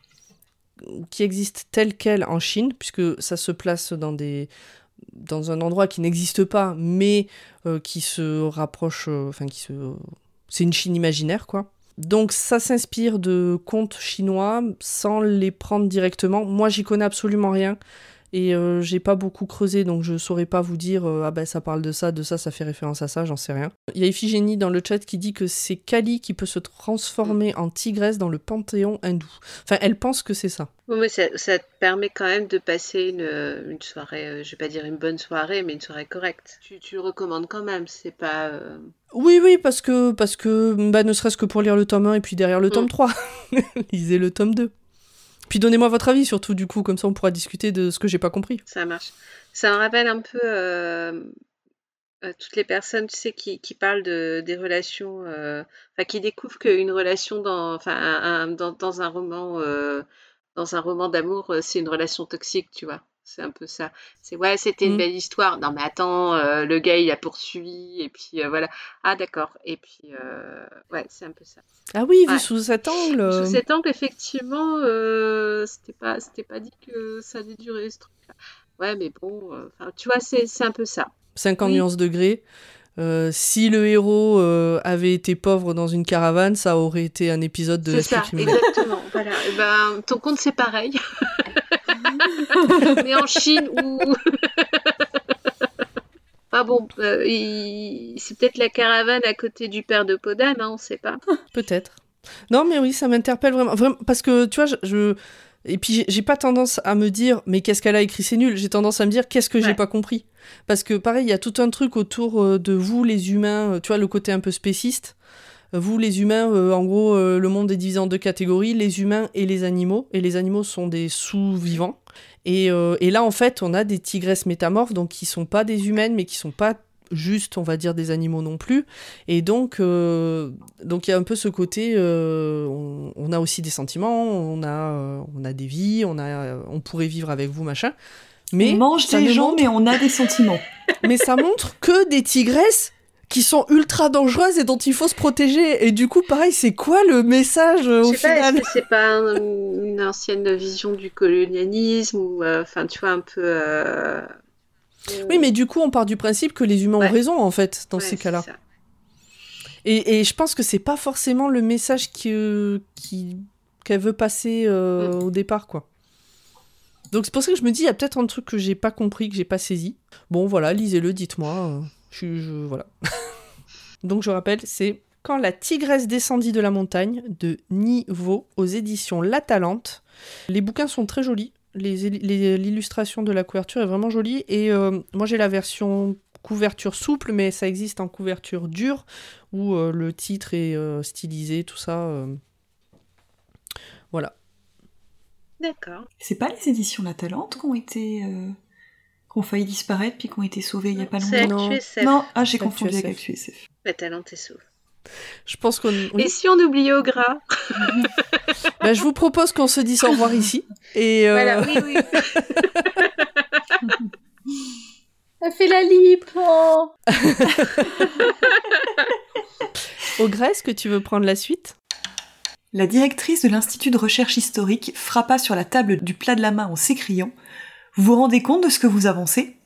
qui existe tel quel en Chine, puisque ça se place dans des dans un endroit qui n'existe pas, mais euh, qui se rapproche, enfin qui se, c'est une Chine imaginaire quoi. Donc ça s'inspire de contes chinois sans les prendre directement. Moi j'y connais absolument rien et euh, j'ai pas beaucoup creusé donc je saurais pas vous dire euh, ah ben ça parle de ça, de ça, ça fait référence à ça, j'en sais rien. Il y a Iphigénie dans le chat qui dit que c'est Kali qui peut se transformer en tigresse dans le panthéon hindou. Enfin elle pense que c'est ça. Bon, mais ça, ça te permet quand même de passer une, euh, une soirée, euh, je vais pas dire une bonne soirée, mais une soirée correcte. Tu, tu le recommandes quand même, c'est pas... euh, Oui, oui, parce que, parce que bah, ne serait-ce que pour lire le tome 1 et puis derrière le tome Mm. 3, lisez le tome 2. Puis donnez-moi votre avis surtout, du coup, comme ça on pourra discuter de ce que j'ai pas compris. Ça marche. Ça me rappelle un peu euh, euh, toutes les personnes, tu sais, qui, parlent de, des relations, euh, qui découvrent qu'une relation dans, dans, un roman, dans un roman d'amour, c'est une relation toxique, tu vois. C'est un peu ça. C'est ouais, c'était une Mm. belle histoire. Non, mais attends, euh, le gars il a poursuivi et puis euh, voilà. Ah d'accord. Et puis euh, ouais, c'est un peu ça. Ah oui, vu sous cet angle. Sous cet angle, effectivement, c'était pas, c'était pas dit que ça allait durer ce truc-là. Ouais, mais bon, tu vois, c'est, c'est un peu ça. 50 Oui. nuances degrés. Euh, si le héros euh, avait été pauvre dans une caravane, ça aurait été un épisode de l'esprit ça, exactement. voilà. Et ben, ton compte c'est pareil, mais en Chine ou. Ah bon, euh, il- c'est peut-être la caravane à côté du père de Podane, hein, on sait pas. Peut-être. Non, mais oui, ça m'interpelle vraiment. vraiment. Parce que, tu vois, je. je- Et puis, j'ai- j'ai pas tendance à me dire, mais qu'est-ce qu'elle a écrit, c'est nul. J'ai tendance à me dire, qu'est-ce que j'ai Ouais. pas compris. Parce que, pareil, il y a tout un truc autour euh, de vous, les humains, euh, tu vois, le côté un peu spéciste. Vous, les humains, euh, en gros, euh, le monde est divisé en deux catégories, les humains et les animaux. Et les animaux sont des sous-vivants. Et, euh, et là, en fait, on a des tigresses métamorphes, donc qui sont pas des humaines, mais qui sont pas juste, on va dire, des animaux non plus. Et donc, donc il y a un peu ce côté, on, on a aussi des sentiments, on a, on a des vies, on a, on pourrait vivre avec vous, machin. Mais on mange des gens, montre- mais on a des sentiments. mais ça montre que des tigresses qui sont ultra dangereuses et dont il faut se protéger. Et du coup, pareil, c'est quoi le message euh, au final est-ce que c'est pas un- une ancienne vision du colonialisme ou, euh, enfin, tu vois, un peu. euh, Oui, mais du coup, on part du principe que les humains Ouais. ont raison, en fait, dans Ouais, ces cas-là. Et, et je pense que c'est pas forcément le message qui- qu'elle veut passer euh, Mm. au départ, quoi. Donc c'est pour ça que je me dis, il y a peut-être un truc que j'ai pas compris, que j'ai pas saisi. Bon, voilà, lisez-le, dites-moi. Je, suis- je- voilà. Donc je rappelle, c'est Quand la tigresse descendit de la montagne de Niveau aux éditions La Talente. Les bouquins sont très jolis. Les- les- L'illustration de la couverture est vraiment jolie. Et euh, moi j'ai la version couverture souple, mais ça existe en couverture dure, où euh, le titre est euh, stylisé, tout ça. euh. Voilà. D'accord. C'est pas les éditions La Talente qui ont été. Qui ont failli disparaître puis qui ont été sauvées il y a pas longtemps Non. Non, ah, j'ai confondu avec ActuSF. La talente est sauve. Je pense qu'on. oui. Et si on oubliait au gras Bah, je vous propose qu'on se dise au revoir ici. Et euh, Voilà, oui, oui. Elle fait la lip oh Augre, est-ce que tu veux prendre la suite? La directrice de l'Institut de recherche historique frappa sur la table du plat de la main en s'écriant Vous vous rendez compte de ce que vous avancez?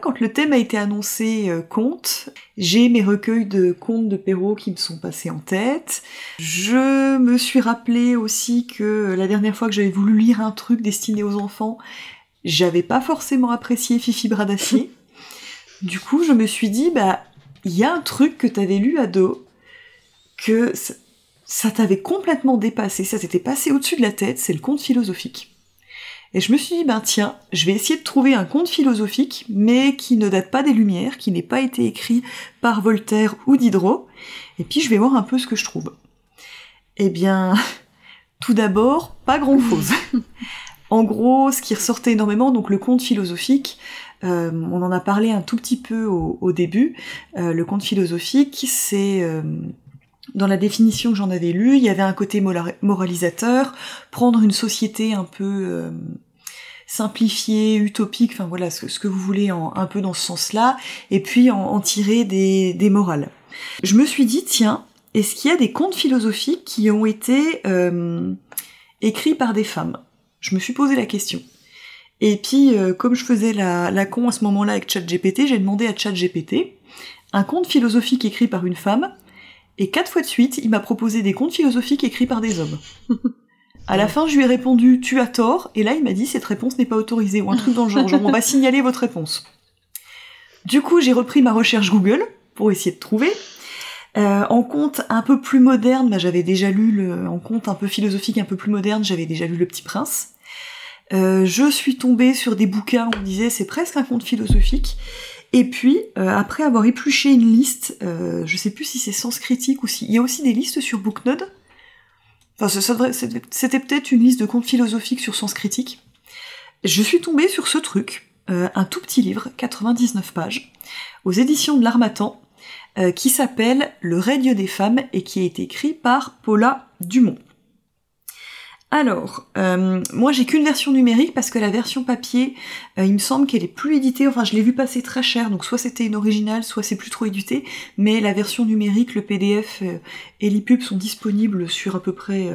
Quand le thème a été annoncé euh, conte, j'ai mes recueils de contes de Perrault qui me sont passés en tête. Je me suis rappelé aussi que la dernière fois que j'avais voulu lire un truc destiné aux enfants, j'avais pas forcément apprécié Fifi Bras d'Acier. Du coup, je me suis dit, bah, il y a un truc que t'avais lu ado, que ça- ça t'avait complètement dépassé, ça t'était passé au-dessus de la tête, c'est le conte philosophique. Et je me suis dit, ben tiens, je vais essayer de trouver un conte philosophique, mais qui ne date pas des Lumières, qui n'ait pas été écrit par Voltaire ou Diderot, et puis je vais voir un peu ce que je trouve. Eh bien, tout d'abord, pas grand-chose. en gros, ce qui ressortait énormément, donc le conte philosophique, Euh, on en a parlé un tout petit peu au, au début. Euh, le conte philosophique, c'est euh, dans la définition que j'en avais lue, il y avait un côté mora- moralisateur, prendre une société un peu euh, simplifiée, utopique, enfin voilà, ce que, vous voulez un peu dans ce sens-là, et puis en, en tirer des, des morales. Je me suis dit, tiens, est-ce qu'il y a des contes philosophiques qui ont été euh, écrits par des femmes? Je me suis posé la question. Et puis, euh, comme je faisais la, la con à ce moment-là avec ChatGPT, j'ai demandé à ChatGPT un conte philosophique écrit par une femme, et quatre fois de suite, il m'a proposé des contes philosophiques écrits par des hommes. À la fin, je lui ai répondu tu as tort, et là il m'a dit cette réponse n'est pas autorisée, ou un truc dans le genre, genre on va signaler votre réponse. Du coup, j'ai repris ma recherche Google pour essayer de trouver. Euh, en conte un peu plus moderne, bah, j'avais déjà lu le, en conte un peu philosophique, un peu plus moderne, j'avais déjà lu Le Petit Prince. Euh, je suis tombée sur des bouquins où on disait c'est presque un conte philosophique. Et puis, euh, après avoir épluché une liste, euh, je sais plus si c'est Sens Critique ou si... Il y a aussi des listes sur Booknode. Enfin, c'était peut-être une liste de contes philosophiques sur Sens Critique. Je suis tombée sur ce truc, euh, un tout petit livre, 99 pages, aux éditions de l'Armatan, euh, qui s'appelle Le règne des femmes et qui a été écrit par Paula Dumont. Alors, euh, moi j'ai qu'une version numérique parce que la version papier, euh, il me semble qu'elle est plus éditée, enfin je l'ai vu passer très cher, donc soit c'était une originale, soit c'est plus trop édité, mais la version numérique, le PDF euh, et l'EPUB sont disponibles sur à peu près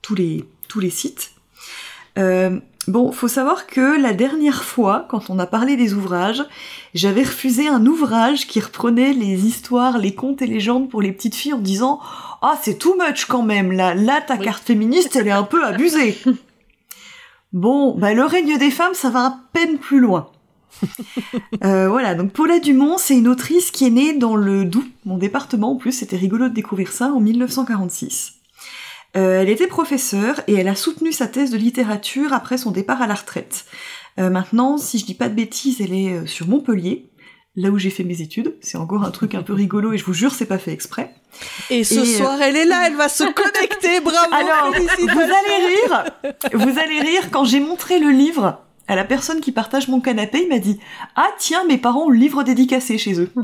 tous, les, tous les sites. Bon, faut savoir que la dernière fois, quand on a parlé des ouvrages, j'avais refusé un ouvrage qui reprenait les histoires, les contes et légendes pour les petites filles en disant Ah, c'est too much quand même, là, là ta Oui. carte féministe, elle est un peu abusée. bon, bah le règne des femmes, ça va à peine plus loin. Euh, voilà, donc Paula Dumont, c'est une autrice qui est née dans le Doubs, mon département en plus, c'était rigolo de découvrir ça, en 1946. Euh, elle était professeure et elle a soutenu sa thèse de littérature après son départ à la retraite. Euh, maintenant, si je dis pas de bêtises, elle est sur Montpellier, là où j'ai fait mes études. C'est encore un truc un peu rigolo et je vous jure, c'est pas fait exprès. Et ce Et, euh, soir, elle est là, elle va se connecter, bravo Alors, vous allez rire, vous allez rire quand j'ai montré le livre à la personne qui partage mon canapé, il m'a dit Ah tiens, mes parents ont le livre dédicacé chez eux.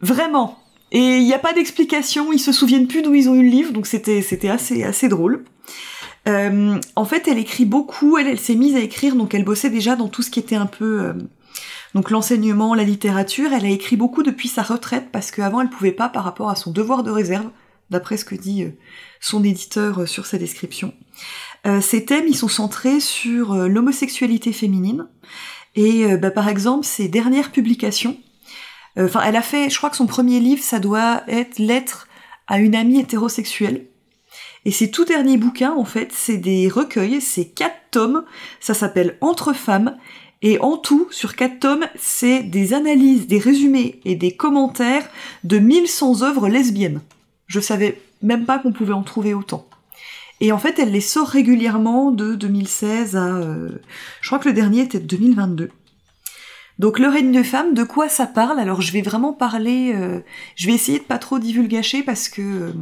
Vraiment. Et il n'y a pas d'explication, ils se souviennent plus d'où ils ont eu le livre, donc c'était c'était assez assez drôle. Euh, en fait, elle écrit beaucoup, elle, s'est mise à écrire, donc elle bossait déjà dans tout ce qui était un peu euh, donc l'enseignement, la littérature. Elle a écrit beaucoup depuis sa retraite parce qu'avant elle pouvait pas par rapport à son devoir de réserve, d'après ce que dit euh, son éditeur euh, sur sa description. Euh, ces thèmes, ils sont centrés sur l'homosexualité féminine et bah, par exemple ses dernières publications. Enfin, elle a fait, je crois que son premier livre, ça doit être Lettre à une amie hétérosexuelle. Et ses tout derniers bouquins, en fait, c'est des recueils, c'est quatre tomes, ça s'appelle Entre femmes, et en tout, sur quatre tomes, c'est des analyses, des résumés et des commentaires de 1100 œuvres lesbiennes. Je savais même pas qu'on pouvait en trouver autant. Et en fait, elle les sort régulièrement de 2016 à... euh, je crois que le dernier était de 2022. Donc le règne de femme, de quoi ça parle? Alors je vais vraiment parler... euh, je vais essayer de pas trop divulgacher parce que... euh,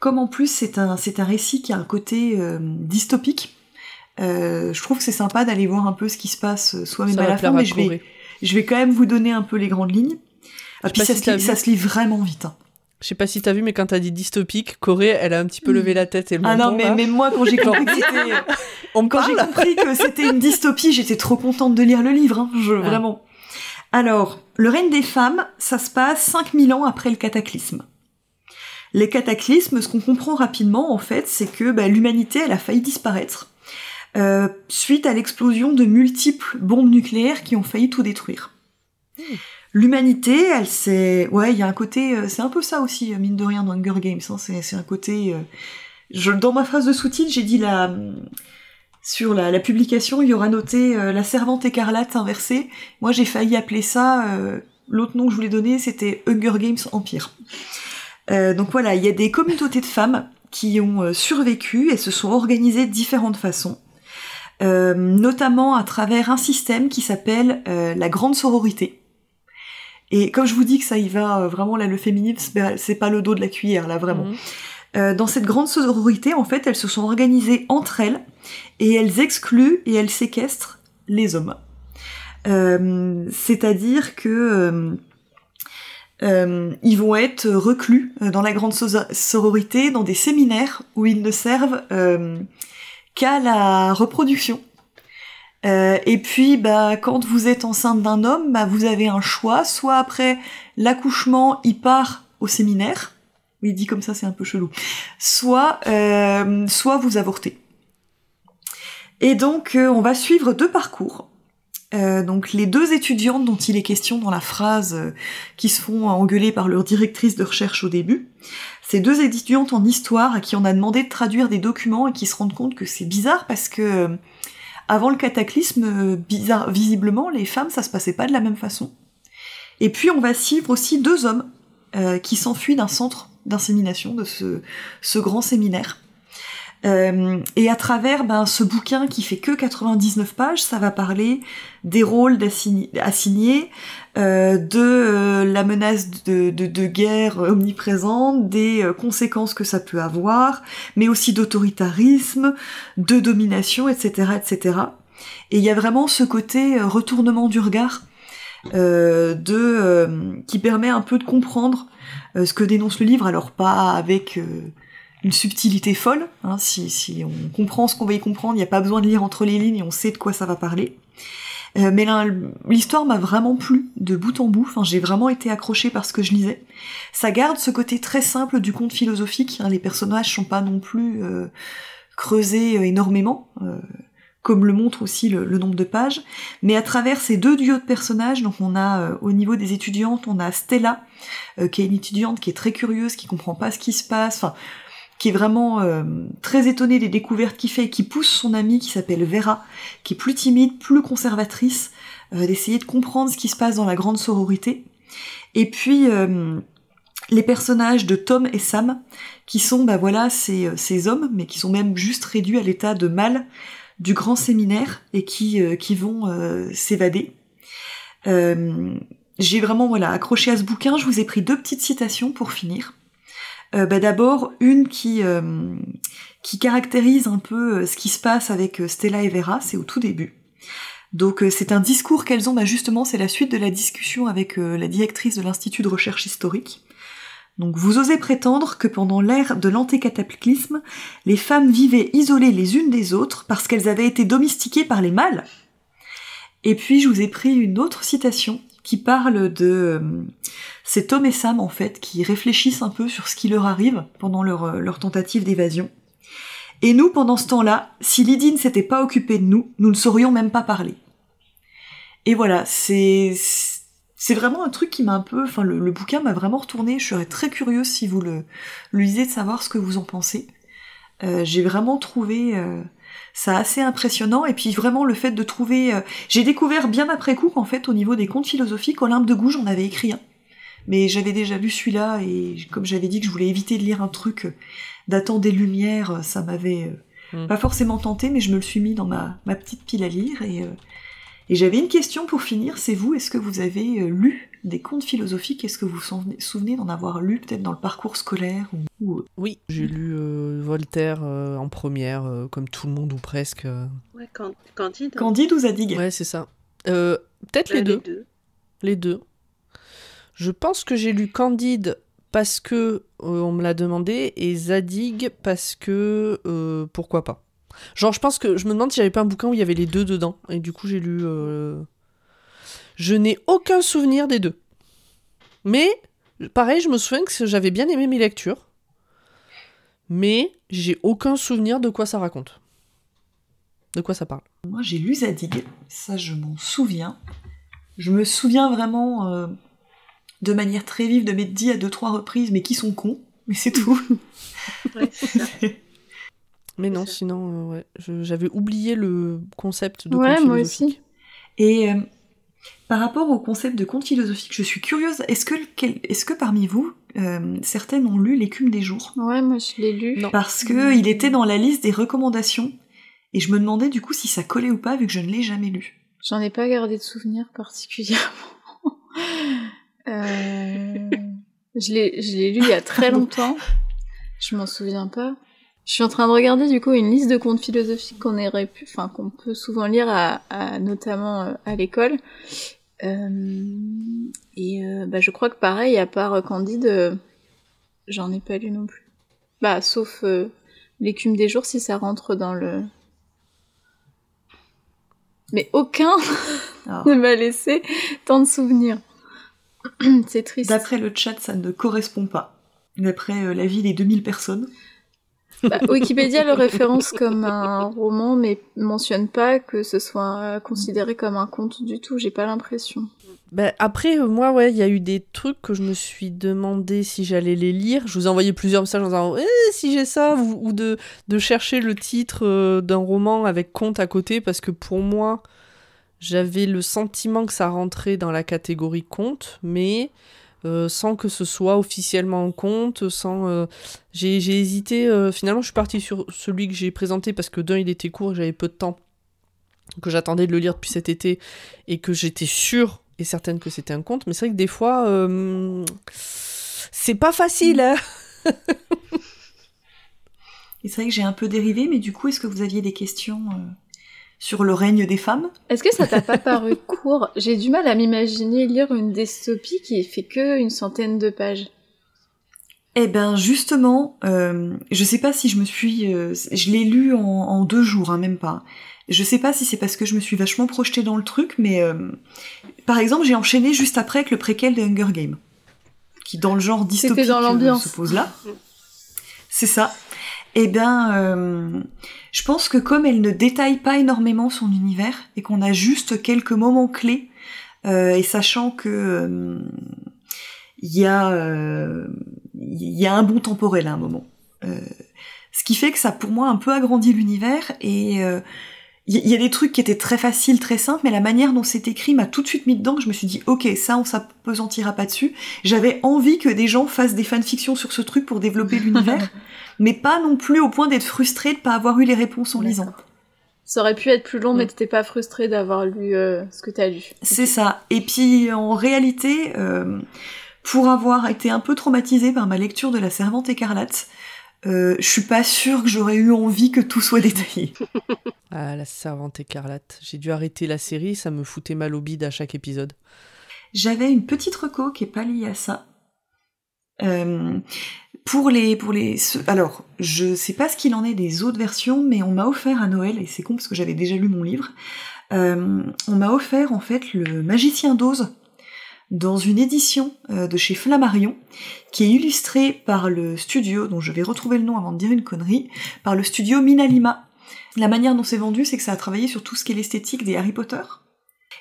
comme en plus c'est un, c'est un récit qui a un côté euh, dystopique, euh, je trouve que c'est sympa d'aller voir un peu ce qui se passe euh, soi-même Ça à la fin, mais je vais, je vais quand même vous donner un peu les grandes lignes. Ah, puis ça, si se lit, vu. ça se lit vraiment vite. hein. Je sais pas si t'as vu, mais quand t'as dit dystopique, Corée, elle a un petit peu levé la tête et le Ah non, mais, là. mais moi, quand j'ai compris que c'était, On me quand j'ai parle compris que c'était une dystopie, j'étais trop contente de lire le livre, hein, je, vraiment. Alors, le règne des femmes, ça se passe 5000 ans après le cataclysme. Les cataclysmes, ce qu'on comprend rapidement, en fait, c'est que bah, l'humanité, elle a failli disparaître euh, suite à l'explosion de multiples bombes nucléaires qui ont failli tout détruire. L'humanité, elle s'est... Ouais, il y a un côté... euh, c'est un peu ça aussi, euh, mine de rien, dans Hunger Games. Hein, c'est, c'est un côté... euh, je, dans ma phrase de sous-titre, j'ai dit la... Sur la, la publication, il y aura noté euh, la servante écarlate inversée. Moi, j'ai failli appeler ça... euh, L'autre nom que je voulais donner, c'était Hunger Games Empire. Euh, donc voilà, il y a des communautés de femmes qui ont euh, survécu et se sont organisées de différentes façons, euh, notamment à travers un système qui s'appelle euh, la grande sororité. Et comme je vous dis que ça y va, euh, vraiment là, le féminisme, c'est pas- le dos de la cuillère, là, vraiment. Mhm. Euh, dans cette grande sororité, en fait, elles se sont organisées entre elles et elles excluent et elles séquestrent les hommes. Euh, C'est-à-dire que euh, ils vont être reclus euh, dans la grande so- sororité, dans des séminaires où ils ne servent euh, qu'à la reproduction. Euh, et puis, bah, quand vous êtes enceinte d'un homme, bah, vous avez un choix. Soit après l'accouchement, il part au séminaire. Oui, dit comme ça, c'est un peu chelou. Soit, euh, soit vous avortez. Et donc, euh, on va suivre deux parcours. Euh, donc, les deux étudiantes dont il est question dans la phrase euh, qui se font engueuler par leur directrice de recherche au début, ces deux étudiantes en histoire à qui on a demandé de traduire des documents et qui se rendent compte que c'est bizarre parce que euh, avant le cataclysme, bizarre, visiblement, les femmes, ça se passait pas de la même façon. Et puis, on va suivre aussi deux hommes qui s'enfuient d'un centre d'insémination, de ce grand séminaire. Euh, et à travers ben, ce bouquin qui fait que 99 pages, ça va parler des rôles assignés, euh, de euh, la menace de, guerre omniprésente, des conséquences que ça peut avoir, mais aussi d'autoritarisme, de domination, etc., etc. Et il y a vraiment ce côté retournement du regard euh, de qui permet un peu de comprendre ce que dénonce le livre, alors pas avec une subtilité folle. Hein, si, si on comprend ce qu'on va y comprendre, il n'y a pas besoin de lire entre les lignes et on sait de quoi ça va parler. Euh, mais l'histoire m'a vraiment plu de bout en bout. Enfin, j'ai vraiment été accrochée par ce que je lisais. Ça garde ce côté très simple du conte philosophique. hein, les personnages sont pas non plus euh, creusés euh, énormément. comme le montre aussi le, nombre de pages, mais à travers ces deux duos de personnages, donc on a au niveau des étudiantes, on a Stella, qui est une étudiante qui est très curieuse, qui comprend pas ce qui se passe, enfin, qui est vraiment euh, très étonnée des découvertes qu'il fait et qui pousse son amie qui s'appelle Vera, qui est plus timide, plus conservatrice, euh, d'essayer de comprendre ce qui se passe dans la grande sororité. Et puis euh, les personnages de Tom et Sam, qui sont bah voilà ces, ces hommes, mais qui sont même juste réduits à l'état de mâle du grand séminaire et qui, euh, qui vont euh, s'évader. Euh, j'ai vraiment voilà accroché à ce bouquin. Je vous ai pris deux petites citations pour finir. Euh, bah, D'abord une qui euh, qui caractérise un peu euh, ce qui se passe avec euh, Stella et Vera, c'est au tout début. Donc c'est un discours qu'elles ont, bah justement c'est la suite de la discussion avec la directrice de l'Institut de recherche historique. Donc vous osez prétendre que pendant l'ère de l'antécataclysme, les femmes vivaient isolées les unes des autres parce qu'elles avaient été domestiquées par les mâles. Et puis je vous ai pris une autre citation qui parle de euh, c'est Tom et Sam en fait qui réfléchissent un peu sur ce qui leur arrive pendant leur, euh, tentative d'évasion. Et nous, pendant ce temps-là, si Lydie ne s'était pas occupée de nous, nous ne saurions même pas parler. Et voilà, c'est vraiment un truc qui m'a un peu, enfin le, bouquin m'a vraiment retourné. Je serais très curieuse si vous le, lisez de savoir ce que vous en pensez. Euh, J'ai vraiment trouvé ça assez impressionnant et puis vraiment le fait de trouver. euh, J'ai découvert bien après coup qu'en fait au niveau des contes philosophiques, Olympe de Gouges en avait écrit un. Mais j'avais déjà lu celui-là et comme j'avais dit que je voulais éviter de lire un truc euh, datant des Lumières, ça m'avait euh, Mm. pas forcément tenté, mais je me le suis mis dans ma, ma petite pile à lire et. Et j'avais une question pour finir, c'est vous, est-ce que vous avez euh, lu des contes philosophiques? Est-ce que vous vous souvenez- d'en avoir lu peut-être dans le parcours scolaire ou, ou, euh, Oui, j'ai lu euh, Voltaire euh, en première, euh, comme tout le monde ou presque. Ouais, Can- Candide. Candide ou Zadig? Ouais, c'est ça. Euh, Peut-être les deux. Les deux. Je pense que j'ai lu Candide parce que euh, on me l'a demandé et Zadig parce que euh, pourquoi pas. Genre, je pense que je me demande si j'avais pas un bouquin où il y avait les deux dedans et du coup j'ai lu. euh, Je n'ai aucun souvenir des deux. Mais pareil, je me souviens que j'avais bien aimé mes lectures, mais j'ai aucun souvenir de quoi ça raconte. De quoi ça parle. Moi j'ai lu Zadig, ça je m'en souviens. Je me souviens vraiment euh, de manière très vive de m'être dit à deux trois reprises mais qui sont cons, mais c'est tout. Ouais, c'est ça. Mais non, sinon, euh, ouais, j'avais oublié le concept de Ouais, conte moi philosophique. Et euh, par rapport au concept de conte philosophique, je suis curieuse, est-ce que, est-ce que parmi vous, euh, certaines ont lu L'écume des jours? Ouais, moi je l'ai lu. Non. Parce que il était dans la liste des recommandations, et je me demandais du coup si ça collait ou pas, vu que je ne l'ai jamais lu. J'en ai pas gardé de souvenir particulièrement. Euh, Je l'ai je l'ai lu il y a très longtemps. Je m'en souviens pas. Je suis en train de regarder du coup une liste de contes philosophiques qu'on aurait pu, enfin qu'on peut souvent lire à, à- notamment euh, à l'école. Euh, et euh, bah, je crois que pareil, à part Candide, euh, j'en ai pas lu non plus. Bah sauf l'écume des jours si ça rentre dans le. Mais aucun Alors, ne m'a laissé tant de souvenirs. C'est triste. D'après le chat, ça ne correspond pas. D'après l'avis des 2000 personnes. Bah, Wikipédia le référence comme un roman, mais mentionne pas que ce soit considéré comme un conte du tout. J'ai pas l'impression. Ben, après, euh, moi, ouais, il y a eu des trucs que je me suis demandé si j'allais les lire. Je vous ai envoyé plusieurs messages en disant Eh, si j'ai ça, ou, de chercher le titre euh, d'un roman avec conte à côté, parce que pour moi, j'avais le sentiment que ça rentrait dans la catégorie conte, mais euh, sans que ce soit officiellement un conte, sans. euh, j'ai hésité. euh, finalement, je suis partie sur celui que j'ai présenté parce que d'un, il était court, j'avais peu de temps, que j'attendais de le lire depuis cet été et que j'étais sûre et certaine que c'était un conte. Mais c'est vrai que des fois, c'est pas facile. Hein Et c'est vrai que j'ai un peu dérivé, mais du coup, est-ce que vous aviez des questions sur le règne des femmes Est-ce que ça t'a pas paru court? J'ai du mal à m'imaginer lire une dystopie qui fait que une centaine de pages. Eh ben justement, euh, je sais pas si je me suis, euh, je l'ai lu en, en deux jours, hein, même pas. Je sais pas si c'est parce que je me suis vachement projetée dans le truc, mais euh, par exemple, j'ai enchaîné juste après avec le préquel de Hunger Games, qui dans le genre dystopique dans euh, l'ambiance. se pose là. C'est ça. Eh ben, euh, je pense que comme elle ne détaille pas énormément son univers et qu'on a juste quelques moments clés, euh, et sachant que euh, il y a euh, y a un bon temporel à un moment. Euh, ce qui fait que ça, pour moi, un peu agrandi l'univers et euh, il y, a des trucs qui étaient très faciles, très simples, mais la manière dont c'est écrit m'a tout de suite mis dedans que je me suis dit, ok, ça, on s'apesantira pas dessus. J'avais envie que des gens fassent des fanfictions sur ce truc pour développer l'univers, mais pas non plus au point d'être frustré de pas avoir eu les réponses en lisant. Ça aurait pu être plus long, mais t'étais pas frustré d'avoir lu euh, ce que t'as lu. C'est ça. Et puis en réalité, euh, pour avoir été un peu traumatisée par ma lecture de La Servante écarlate, euh, je suis pas sûre que j'aurais eu envie que tout soit détaillé. Ah, la servante écarlate. J'ai dû arrêter la série, ça me foutait mal au bide à chaque épisode. J'avais une petite reco qui est pas liée à ça. Euh, pour les pour les alors je sais pas ce qu'il en est des autres versions mais on m'a offert à Noël et c'est con parce que j'avais déjà lu mon livre euh, on m'a offert en fait le Magicien d'Oz dans une édition euh, de chez Flammarion qui est illustrée par le studio dont je vais retrouver le nom avant de dire une connerie par le studio Minalima la manière dont c'est vendu c'est que ça a travaillé sur tout ce qui est l'esthétique des Harry Potter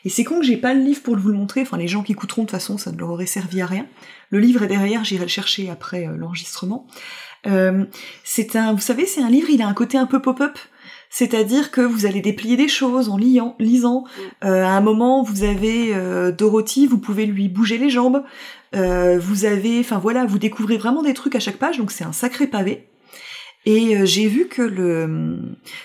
et c'est con que j'ai pas le livre pour vous le montrer, enfin les gens qui écouteront de toute façon ça ne leur aurait servi à rien. Le livre est derrière, j'irai le chercher après euh, l'enregistrement. Euh, c'est un, vous savez, c'est un livre, il a un côté un peu pop-up, c'est-à-dire que vous allez déplier des choses en liant, lisant. Euh, à un moment, vous avez euh, Dorothy, vous pouvez lui bouger les jambes. Euh, vous avez, enfin voilà, vous découvrez vraiment des trucs à chaque page, donc c'est un sacré pavé. Et j'ai vu que le,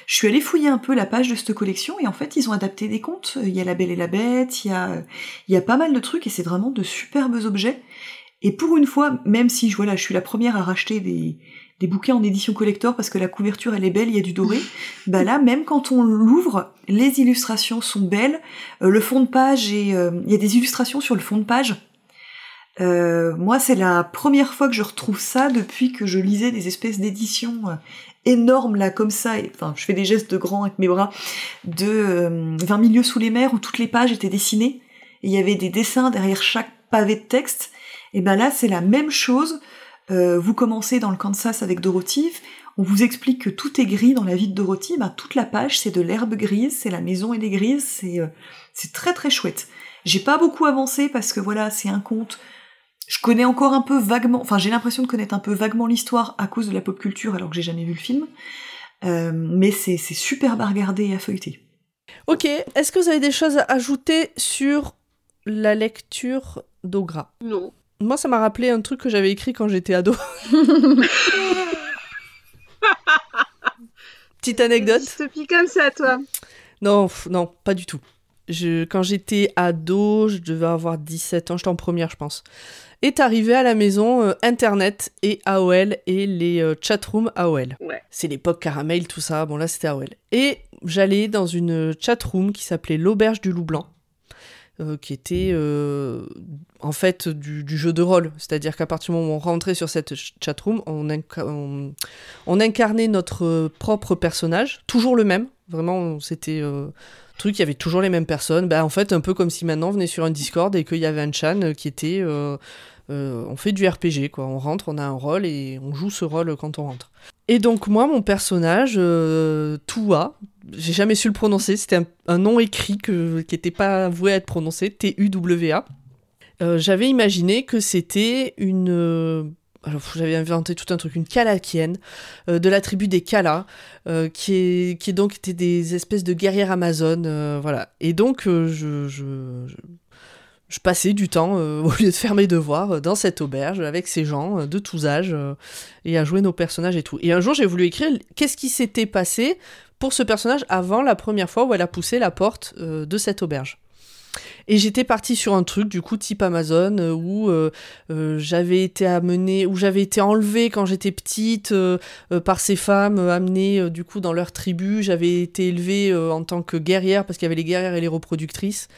je suis allée fouiller un peu la page de cette collection et en fait ils ont adapté des contes. Il y a La Belle et la Bête, il y a, il y a pas mal de trucs et c'est vraiment de superbes objets. Et pour une fois, même si je voilà, je suis la première à racheter des, des bouquins en édition collector parce que la couverture elle est belle, il y a du doré. bah là, même quand on l'ouvre, les illustrations sont belles. Euh, le fond de page et euh, il y a des illustrations sur le fond de page. Euh, moi, c'est la première fois que je retrouve ça depuis que je lisais des espèces d'éditions énormes là comme ça. Enfin, je fais des gestes de grand avec mes bras de euh, 20 milieux sous les mers où toutes les pages étaient dessinées et il y avait des dessins derrière chaque pavé de texte. Et ben là, c'est la même chose. Euh, vous commencez dans le Kansas avec Dorothy. On vous explique que tout est gris dans la vie de Dorothy. Ben, toute la page, c'est de l'herbe grise, c'est la maison elle est grise. C'est euh, c'est très très chouette. J'ai pas beaucoup avancé parce que voilà, c'est un conte. Je connais encore un peu vaguement, enfin j'ai l'impression de connaître un peu vaguement l'histoire à cause de la pop culture alors que j'ai jamais vu le film. Euh, mais c'est c'est superbe à regarder et à feuilleter. Ok, est-ce que vous avez des choses à ajouter sur la lecture d'Ogra? Non. Moi, ça m'a rappelé un truc que j'avais écrit quand j'étais ado. Petite anecdote. Dystopie comme ça, toi. Non, non, pas du tout. je, quand j'étais ado, je devais avoir 17 ans, j'étais en première, je pense. Est arrivé à la maison euh, Internet et AOL et les euh, chatrooms AOL. Ouais. C'est l'époque caramel, tout ça. Bon, là, c'était AOL. Et j'allais dans une chatroom qui s'appelait l'Auberge du Loup Blanc. Euh, qui était euh, en fait du, jeu de rôle. C'est-à-dire qu'à partir du moment où on rentrait sur cette ch- chatroom, on, on, incarnait notre euh, propre personnage, toujours le même. Vraiment, c'était euh, truc, il y avait toujours les mêmes personnes. Bah, en fait, un peu comme si maintenant on venait sur un Discord et qu'il y avait un chan euh, qui était. Euh, on fait du RPG, quoi. On rentre, on a un rôle et on joue ce rôle quand on rentre. Et donc, moi, mon personnage, euh, Tua, j'ai jamais su le prononcer, c'était un, nom écrit qui n'était pas voué à être prononcé, T-U-W-A. Euh, j'avais imaginé que c'était une. euh, j'avais inventé tout un truc, une Kalakienne, de la tribu des Kala, qui, est, donc étaient des espèces de guerrières amazones, voilà. Et donc, je, je, je passais du temps, euh, au lieu de faire mes devoirs, euh, dans cette auberge, avec ces gens euh, de tous âges, et à jouer nos personnages et tout. Et un jour, j'ai voulu écrire qu'est-ce qui s'était passé pour ce personnage avant la première fois où elle a poussé la porte de cette auberge? Et j'étais partie sur un truc, du coup, type Amazon, où j'avais été amenée, où j'avais été enlevée quand j'étais petite par ces femmes, amenées du coup dans leur tribu. J'avais été élevée en tant que guerrière, parce qu'il y avait les guerrières et les reproductrices.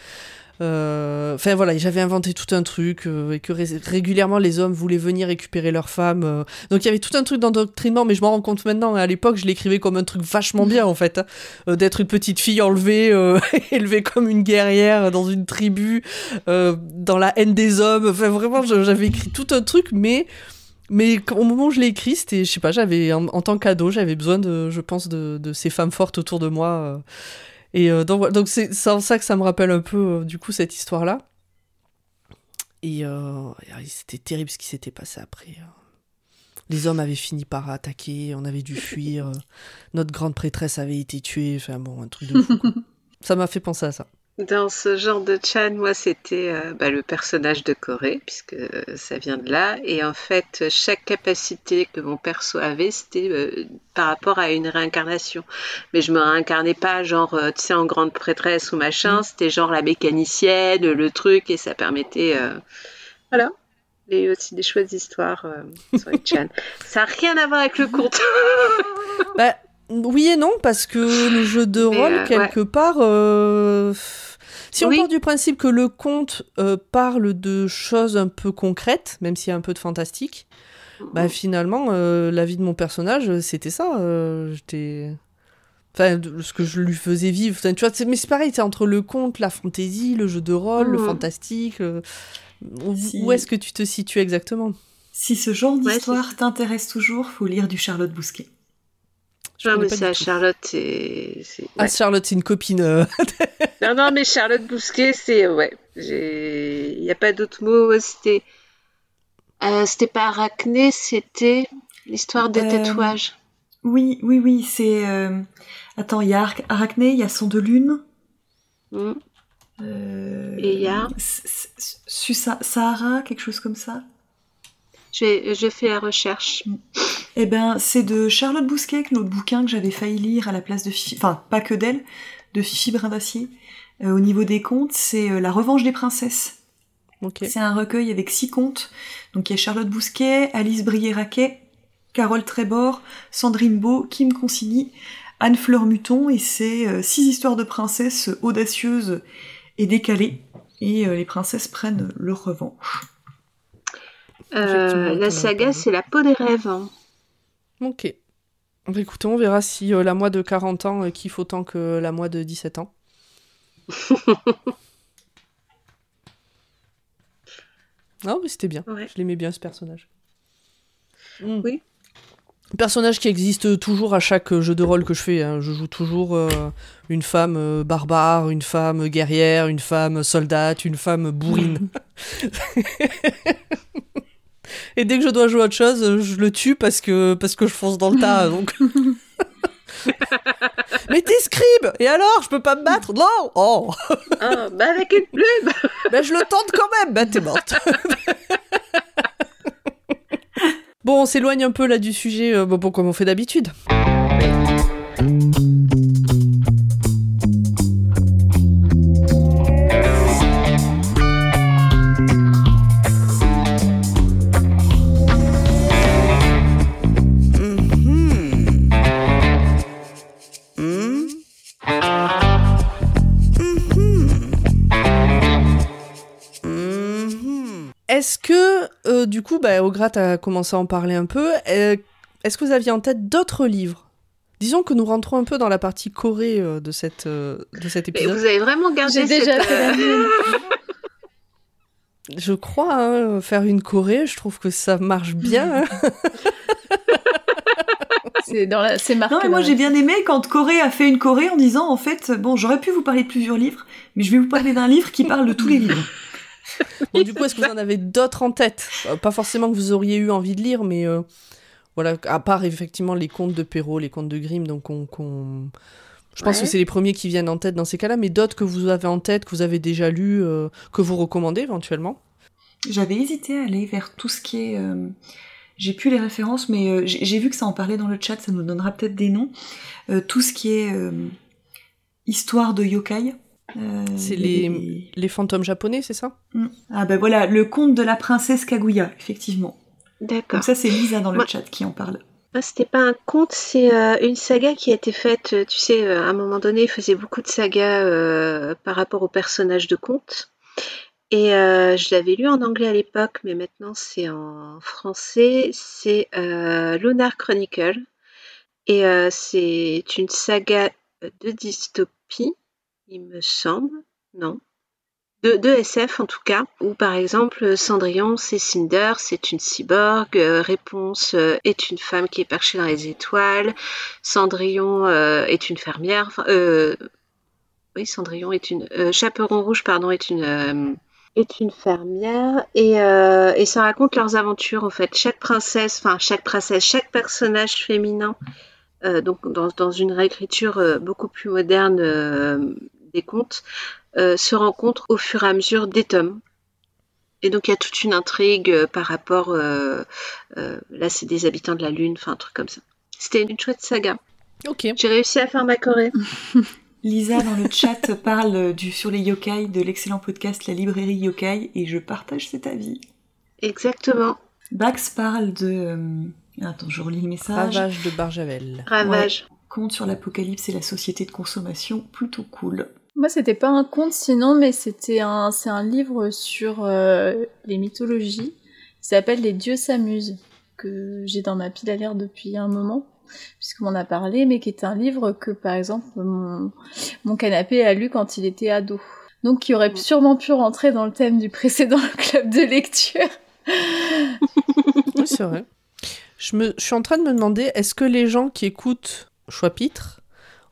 Euh, Enfin voilà, j'avais inventé tout un truc euh, et que ré- régulièrement les hommes voulaient venir récupérer leurs femmes. euh. Donc il y avait tout un truc d'endoctrinement, mais je m'en rends compte maintenant. À l'époque, je l'écrivais comme un truc vachement bien en fait, hein. D'être une petite fille enlevée, élevée comme une guerrière dans une tribu, dans la haine des hommes. Enfin vraiment, j'avais écrit tout un truc, mais mais au moment où je l'ai écrit, c'était, je sais pas, j'avais en, tant qu'ado, j'avais besoin de, je pense, de, ces femmes fortes autour de moi. Et euh, donc, donc c'est en ça que ça me rappelle un peu, euh, du coup, cette histoire-là. Et, euh, et c'était terrible ce qui s'était passé après. euh. Les hommes avaient fini par attaquer, on avait dû fuir. Notre grande prêtresse avait été tuée. Enfin bon, un truc de fou. quoi. ça m'a fait penser à ça. Dans ce genre de Chan, moi, c'était euh, bah, le personnage de Corée, puisque euh, ça vient de là. Et en fait, chaque capacité que mon perso avait, c'était euh, par rapport à une réincarnation. Mais je me réincarnais pas, genre, tu sais, en grande prêtresse ou machin. C'était genre la mécanicienne, le truc, et ça permettait. Voilà. Il y a eu aussi des chouettes histoires sur les Chan. ça n'a rien à voir avec le conte. Bah, oui et non, parce que le jeu de rôle, quelque part, si on Oui. part du principe que le conte euh, parle de choses un peu concrètes, même s'il y a un peu de fantastique, bah finalement, euh, la vie de mon personnage, c'était ça. euh, J'étais. Enfin, ce que je lui faisais vivre. Enfin, tu vois, c'est- mais c'est pareil, c'est entre le conte, la fantaisie, le jeu de rôle, le Mhm. fantastique. euh, où Si- où est-ce que tu te situes exactement? Si ce genre Ouais, d'histoire t'intéresse toujours, faut lire du Charlotte Bousquet. Je non, connais mais c'est à. Charlotte, c'est. Ah, ouais. Charlotte, c'est une copine. euh, Non, non, mais Charlotte Bousquet, c'est. Ouais. Il n'y a pas d'autre mot. C'était. Euh, c'était pas Arachné, c'était l'histoire des Euh, tatouages. Oui, oui, oui, c'est... euh, Attends, il y a Ar- Arachné, il y a Son de Lune. Euh, Et il y a Sahara, quelque chose comme ça. Je, vais- je fais la recherche. Eh ben, c'est de Charlotte Bousquet, que l'autre bouquin que j'avais failli lire à la place de Fifi... Enfin, pas que d'elle, de Fifi Brin d'Acier. Euh, au niveau des contes, c'est euh, La Revanche des Princesses. Ok. C'est un recueil avec six contes. Donc il y a Charlotte Bousquet, Alice Brier-Raquet, Carole Trébor, Sandrine Beau, Kim Consigny, Anne-Fleur Muton, et c'est euh, six histoires de princesses audacieuses et décalées. Et euh, les princesses prennent leur revanche. Euh, la saga, c'est la peau des rêves. hein. Ok. Bah, écoutez, on verra si euh, la moi de 40 ans euh, kiffe autant que la moi de 17 ans. non, mais c'était bien. Ouais. Je l'aimais bien, ce personnage. Mm. Oui. Personnage qui existe toujours à chaque euh, jeu de rôle que je fais. hein. Je joue toujours euh, une femme euh, barbare, une femme guerrière, une femme soldate, une femme bourrine. Et dès que je dois jouer à autre chose, je le tue parce que, parce que je fonce dans le tas. Donc... Mais t'es scribe Et alors? Je peux pas me battre? Non! Oh! Ah, bah avec une plume! Ben je le tente quand même! Ben t'es morte. Bon, on s'éloigne un peu là du sujet, euh, bon, bon, comme on fait d'habitude. Est-ce que, euh, du coup, bah, Ograt a commencé à en parler un peu. euh, Est-ce que vous aviez en tête d'autres livres? Disons que nous rentrons un peu dans la partie Corée euh, de, cette, euh, de cet Mais épisode. vous avez vraiment gardé J'ai déjà cette, fait la mienne. Je crois, hein, faire une Corée, je trouve que ça marche bien. hein. C'est dans la, c'est marqué. Non, mais moi j'ai bien aimé quand Corée a fait une Corée en disant en fait, bon, j'aurais pu vous parler de plusieurs livres, mais je vais vous parler d'un livre qui parle de tous les livres. Bon, du coup, est-ce que vous en avez d'autres en tête? Euh, Pas forcément que vous auriez eu envie de lire, mais euh, voilà, à part effectivement les contes de Perrault, les contes de Grimm, donc on, je pense Ouais. que c'est les premiers qui viennent en tête dans ces cas-là, mais d'autres que vous avez en tête, que vous avez déjà lus, euh, que vous recommandez éventuellement? J'avais hésité à aller vers tout ce qui est. euh, j'ai plus les références, mais j'ai vu que ça en parlait dans le chat, ça nous donnera peut-être des noms. Tout ce qui est histoire de yokai. Euh, C'est les- Les fantômes japonais, c'est ça? Mm. Ah ben voilà, le conte de la princesse Kaguya, effectivement. D'accord. Donc ça c'est Lisa dans le Moi- chat qui en parle. Ah, C'était pas un conte, c'est euh, une saga qui a été faite. euh, Tu sais, à un moment donné, il faisait beaucoup de sagas euh, par rapport aux personnages de contes. Et euh, je l'avais lu en anglais à l'époque, mais maintenant c'est en français. C'est euh, Lunar Chronicle. Et euh, c'est une saga de dystopie, il me semble. Non. De, SF en tout cas, où par exemple Cendrillon c'est Cinder, c'est une cyborg, euh, Réponse euh, est une femme qui est perchée dans les étoiles, Cendrillon euh, est une fermière, oui Cendrillon est une, Chaperon Rouge pardon est une est une fermière et, et ça raconte leurs aventures en fait. Chaque princesse, enfin chaque princesse, chaque personnage féminin, donc dans, dans une réécriture euh, beaucoup plus moderne euh, des contes, euh, se rencontrent au fur et à mesure des tomes. Et donc il y a toute une intrigue euh, par rapport, euh, euh, là c'est des habitants de la Lune, enfin un truc comme ça. C'était une chouette saga. Ok. J'ai réussi à faire ma Corée. Lisa dans le chat parle du sur les yokai de l'excellent podcast La Librairie Yokai et je partage cet avis. Exactement. Bax parle de... Attends, je relis le message. Ravage de Barjavel. Ravage. Conte sur l'apocalypse et la société de consommation, plutôt cool. Moi, c'était pas un conte sinon, mais c'était un, c'est un livre sur euh, les mythologies. Il s'appelle Les dieux s'amusent, que j'ai dans ma pile à lire depuis un moment, puisqu'on m'en a parlé, mais qui est un livre que, par exemple, mon, mon canapé a lu quand il était ado. Donc, qui aurait sûrement pu rentrer dans le thème du précédent club de lecture. Oui, c'est vrai. Je, me, je suis en train de me demander, est-ce que les gens qui écoutent Choix-Pitre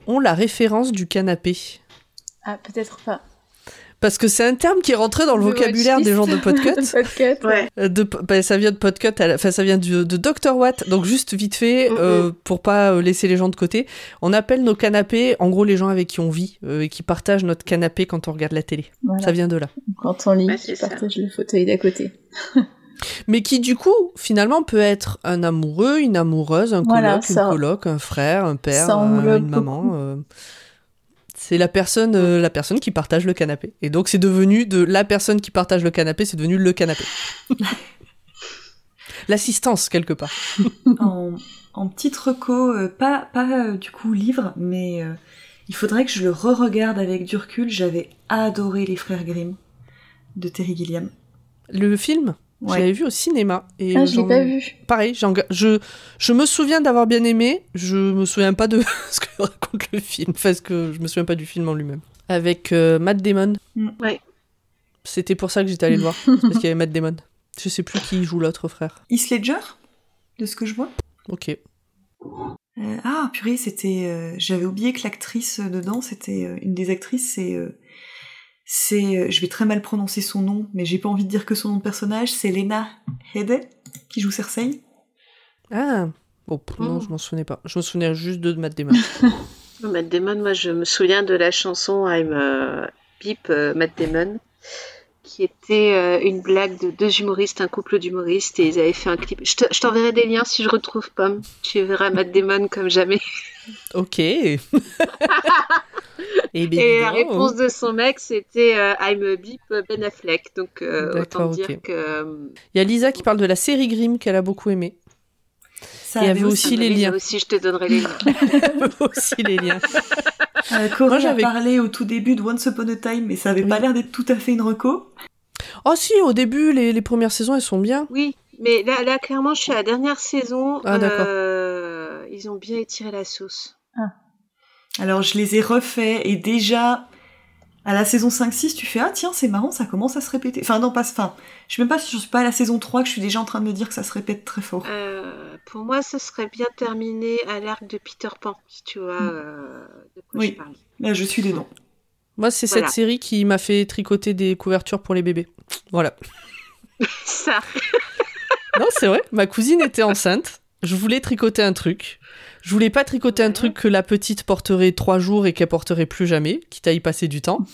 ont la référence du canapé? Ah, peut-être pas. Parce que c'est un terme qui est rentré dans le vocabulaire des gens de. Podcut. Podcut. Ouais. Euh, De, bah, ça vient de Podcut, la- enfin ça vient de Dr Watt. Donc juste vite fait, Mhm. euh, pour pas euh, laisser les gens de côté, on appelle nos canapés, en gros les gens avec qui on vit euh, et qui partagent notre canapé quand on regarde la télé. Voilà. Ça vient de là. Quand on lit, ça. partages le fauteuil d'à côté. Mais qui du coup, finalement, peut être un amoureux, une amoureuse, un Voilà, coloc, ça- une coloc, un frère, un père, ça euh, une maman. euh, C'est la personne, euh, la personne qui partage le canapé. Et donc c'est devenu de la personne qui partage le canapé, c'est devenu le canapé. L'assistance quelque part. en, en petite reco, euh, pas, pas euh, du coup livre, mais euh, il faudrait que je le re-regarde avec du recul. J'avais adoré Les Frères Grimm de Terry Gilliam. Le film, je Ouais. l'avais vu au cinéma. Et Ah, je l'ai pas vu. Pareil, je, je me souviens d'avoir bien aimé, je me souviens pas de ce que raconte le film, parce que je me souviens pas du film en lui-même. Avec euh, Matt Damon. Mm. Ouais. C'était pour ça que j'étais allée le voir, parce qu'il y avait Matt Damon. Je sais plus qui joue l'autre frère. Heath Ledger, de ce que je vois. Ok. Euh, ah, purée, c'était. euh, J'avais oublié que l'actrice euh, dedans, c'était euh, une des actrices, c'est. C'est. euh, je vais très mal prononcer son nom, mais j'ai pas envie de dire que son nom de personnage, c'est Lena Headey, qui joue Cersei. Ah Oh, pff, non, Oh. je m'en souvenais pas. Je me souviens juste de Matt Damon. Matt Damon, moi je me souviens de la chanson I'm euh, Beep euh, Matt Damon, qui était euh, une blague de deux humoristes, un couple d'humoristes, et ils avaient fait un clip. Je t'enverrai des liens si je retrouve Pomme. Tu verras Matt Damon comme jamais. ok. Et, ben, Et la réponse de son mec, c'était euh, I'm a Beep Ben Affleck. Donc euh, autant dire que. euh, Il y a Lisa qui parle de la série Grimm qu'elle a beaucoup aimé. Ça Il y avait aussi les liens. aussi, je te donnerai les liens. aussi les liens. Euh, a j'avais- parlé au tout début de Once Upon a Time, mais ça avait pas l'air d'être tout à fait une reco. Oh si, au début, les, les premières saisons, elles sont bien. Oui, mais là, là clairement, je suis à la dernière saison. Ah, d'accord. Euh, ils ont bien étiré la sauce. Alors je les ai refaits et déjà à la saison 5-6 tu fais ah tiens c'est marrant ça commence à se répéter. Enfin non pas enfin je sais même pas si je suis pas à la saison 3 que je suis déjà en train de me dire que ça se répète très fort. Euh, pour moi, ce serait bien terminé à l'arc de Peter Pan, si tu vois Mm. euh, de quoi Oui. je parle. Là je suis dedans. Moi, c'est Voilà. cette série qui m'a fait tricoter des couvertures pour les bébés. Voilà. Ça. Non, c'est vrai. Ma cousine était enceinte. Je voulais tricoter un truc. Je voulais pas tricoter un truc que la petite porterait trois jours et qu'elle porterait plus jamais, quitte à y passer du temps.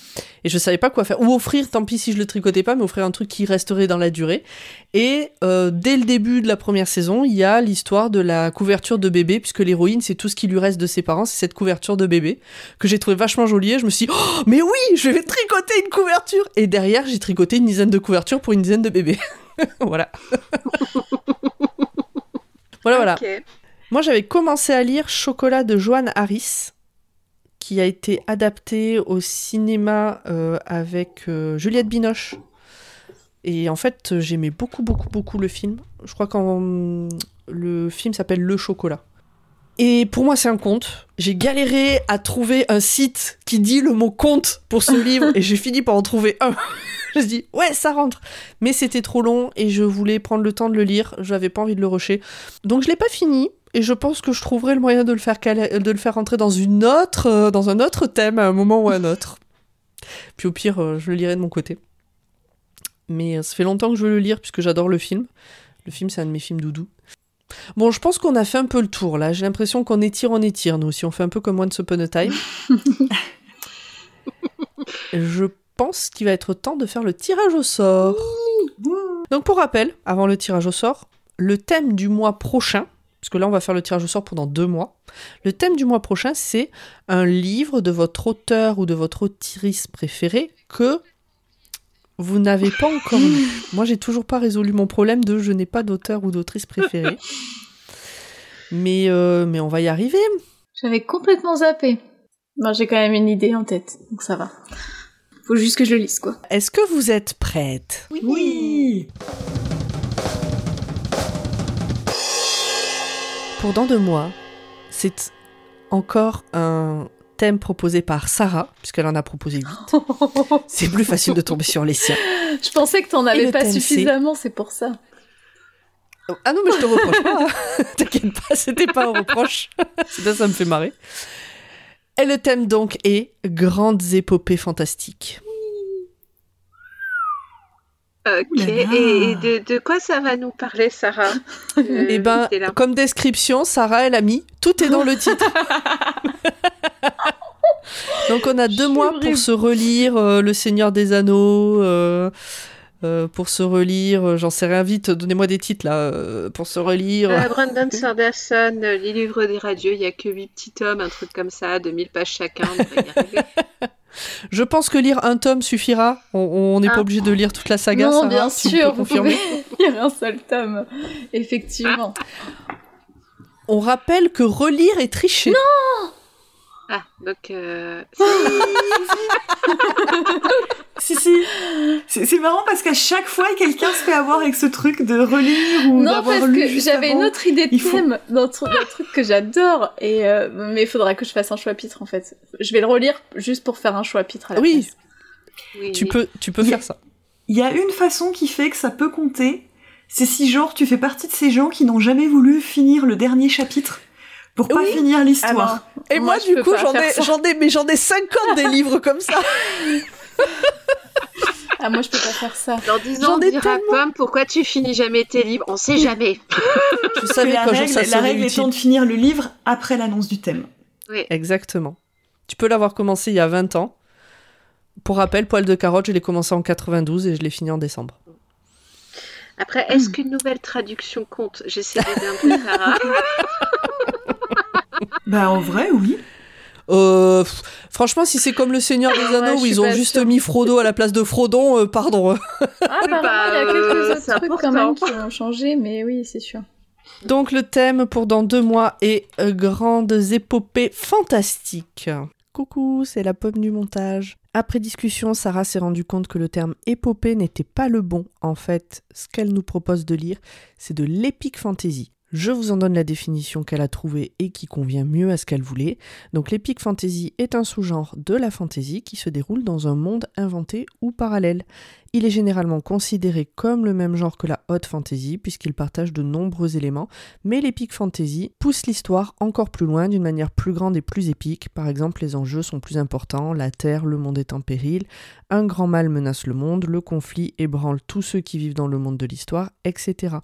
Et je savais pas quoi faire. Ou offrir, tant pis si je le tricotais pas, mais offrir un truc qui resterait dans la durée. Et euh, dès le début de la première saison, il y a l'histoire de la couverture de bébé, puisque l'héroïne, c'est tout ce qui lui reste de ses parents, c'est cette couverture de bébé, que j'ai trouvé vachement jolie. Et je me suis dit, oh, mais oui, je vais tricoter une couverture Et derrière, j'ai tricoté une dizaine de couvertures pour une dizaine de bébés. voilà. voilà, voilà. Moi, j'avais commencé à lire Chocolat de Joanne Harris, qui a été adapté au cinéma euh, avec euh, Juliette Binoche. Et en fait, j'aimais beaucoup, beaucoup, beaucoup le film. Je crois que le film s'appelle Le Chocolat. Et pour moi, c'est un conte. J'ai galéré à trouver un site qui dit le mot conte pour ce livre, et j'ai fini par en trouver un. je me suis dit, ouais, ça rentre. Mais c'était trop long, et je voulais prendre le temps de le lire. Je n'avais pas envie de le rusher. Donc je l'ai pas fini. Et je pense que je trouverai le moyen de le faire, caler- de le faire rentrer dans, une autre, euh, dans un autre thème à un moment ou à un autre. Puis au pire, euh, je le lirai de mon côté. Mais euh, ça fait longtemps que je veux le lire puisque j'adore le film. Le film, c'est un de mes films doudou. Bon, je pense qu'on a fait un peu le tour là. J'ai l'impression qu'on étire, on étire nous aussi. On fait un peu comme Once Upon a Time. je pense qu'il va être temps de faire le tirage au sort. Donc pour rappel, avant le tirage au sort, le thème du mois prochain, parce que là on va faire le tirage au sort pendant deux mois, le thème du mois prochain c'est un livre de votre auteur ou de votre autrice préférée que vous n'avez pas encore lu. Moi j'ai toujours pas résolu mon problème de je n'ai pas d'auteur ou d'autrice préférée. Mais, euh, mais on va y arriver. J'avais complètement zappé. J'ai quand même une idée en tête, donc ça va. Faut juste que je le lise, quoi. Est-ce que vous êtes prête? Oui. Pour dans deux mois, c'est encore un thème proposé par Sarah, puisqu'elle en a proposé huit. C'est plus facile de tomber sur les siens. je pensais que t'en avais pas suffisamment, c'est pour ça. Ah non, mais je te reproche pas. hein. T'inquiète pas, c'était pas un reproche. ça, ça me fait marrer. Et le thème donc est Grandes épopées fantastiques. Ok. Et, et de, de quoi ça va nous parler, Sarah Euh, Eh ben, comme description, Sarah, elle a mis tout est dans le titre. Donc on a deux mois horrible. pour se relire euh, Le Seigneur des Anneaux, euh, euh, pour se relire, j'en sais rien vite, donnez-moi des titres là, pour se relire. Brandon Sanderson, Les livres des radieux, il y a que huit petits tomes, un truc comme ça, 2000 pages chacun. on va y arriver. Je pense que lire un tome suffira. On- n'est Ah. pas obligé de lire toute la saga. non, Sarah, bien sûr, vous pouvez lire un seul tome. Effectivement. On rappelle que relire est tricher. Ah, donc. euh, Si, si. C'est c'est marrant parce qu'à chaque fois, quelqu'un se fait avoir avec ce truc de relire ou Non, d'avoir parce lu que j'avais avant. une autre idée de Il faut- thème d'un tru- d'un truc que j'adore, et euh, mais il faudra que je fasse un chapitre en fait. Je vais le relire juste pour faire un chapitre à la Oui. place. oui, Tu oui. peux, tu peux a- faire ça. Il y a une façon qui fait que ça peut compter, c'est si genre tu fais partie de ces gens qui n'ont jamais voulu finir le dernier chapitre pour pas Oui. finir l'histoire. Ah. Et moi, du coup, j'en ai, j'en ai, mais j'en ai 50 des livres comme ça. Ah, moi je peux pas faire ça. Dans 10 J'en ans, on dira tellement. Pomme, pourquoi tu finis jamais tes livres? On sait jamais. Je savais que la règle, ça la règle étant de finir le livre après l'annonce du thème. Exactement. Tu peux l'avoir commencé il y a 20 ans. Pour rappel, Poil de carotte, je l'ai commencé en 92 et je l'ai fini en décembre. Après, est-ce qu'une nouvelle traduction compte? J'essaie d'aider un peu Sarah. Bah en vrai, oui. Euh, franchement, si c'est comme le Seigneur des Ouais, Anneaux où ils ont juste sûre. mis Frodo à la place de Frodon, euh, pardon. Ah, bah, il y a quelques euh, autres c'est trucs quand même qui ont changé, mais oui, c'est sûr. Donc le thème pour dans deux mois est euh, Grandes épopées fantastiques. Coucou, c'est la pomme du montage. Après discussion, Sarah s'est rendue compte que le terme épopée n'était pas le bon. En fait, ce qu'elle nous propose de lire, c'est de l'épique fantasy. Je vous en donne la définition qu'elle a trouvée et qui convient mieux à ce qu'elle voulait. Donc l'épique fantasy est un sous-genre de la fantasy qui se déroule dans un monde inventé ou parallèle. Il est généralement considéré comme le même genre que la haute fantasy puisqu'il partage de nombreux éléments, mais l'épique fantasy pousse l'histoire encore plus loin d'une manière plus grande et plus épique. Par exemple, les enjeux sont plus importants, la Terre, le monde est en péril, un grand mal menace le monde, le conflit ébranle tous ceux qui vivent dans le monde de l'histoire, etc.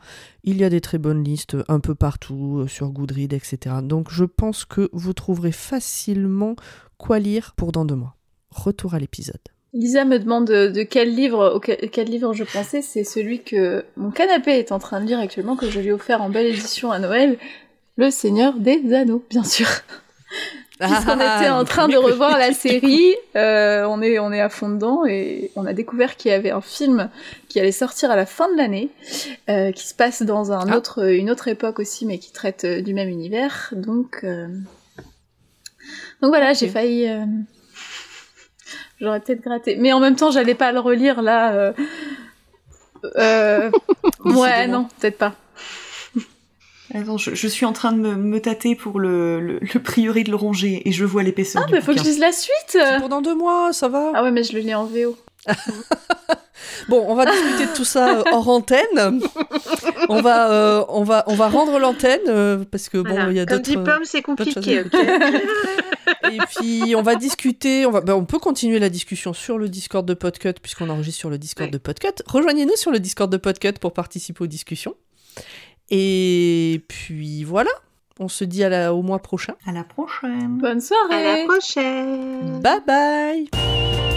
Il y a des très bonnes listes un peu partout euh, sur Goodread, etc. Donc je pense que vous trouverez facilement quoi lire pour dans deux mois. Retour à l'épisode. Lisa me demande de, quel livre, quel livre je pensais. C'est celui que mon canapé est en train de lire actuellement, que je lui ai offert en belle édition à Noël. Le Seigneur des Anneaux, bien sûr. Puisqu'on ah, était en train de revoir la série, euh, on est on est à fond dedans et on a découvert qu'il y avait un film qui allait sortir à la fin de l'année, euh, qui se passe dans un ah. autre une autre époque aussi, mais qui traite euh, du même univers. Donc donc voilà, j'ai failli J'aurais peut-être gratté. Mais en même temps, j'allais pas le relire là. Euh... euh ouais, non, peut-être pas. Attends, je, suis en train de me, tâter pour le, le, prieuré de l'oranger et je vois l'épaisseur. Ah, mais faut que je lise la suite Pour dans deux mois, ça va Ah ouais, mais je le lis en VO. bon, on va discuter de tout ça euh, hors antenne. On va, euh, on va, on va rendre l'antenne parce que bon, il y a d'autres. Comme dit Pomme, c'est compliqué. Et puis on va discuter, on, va, ben, on peut continuer la discussion sur le Discord de Podcut puisqu'on enregistre sur le Discord de Podcut. Rejoignez-nous sur le Discord de Podcut pour participer aux discussions. Et puis voilà, on se dit à la, au mois prochain. À la prochaine. Bonne soirée. À la prochaine. Bye bye.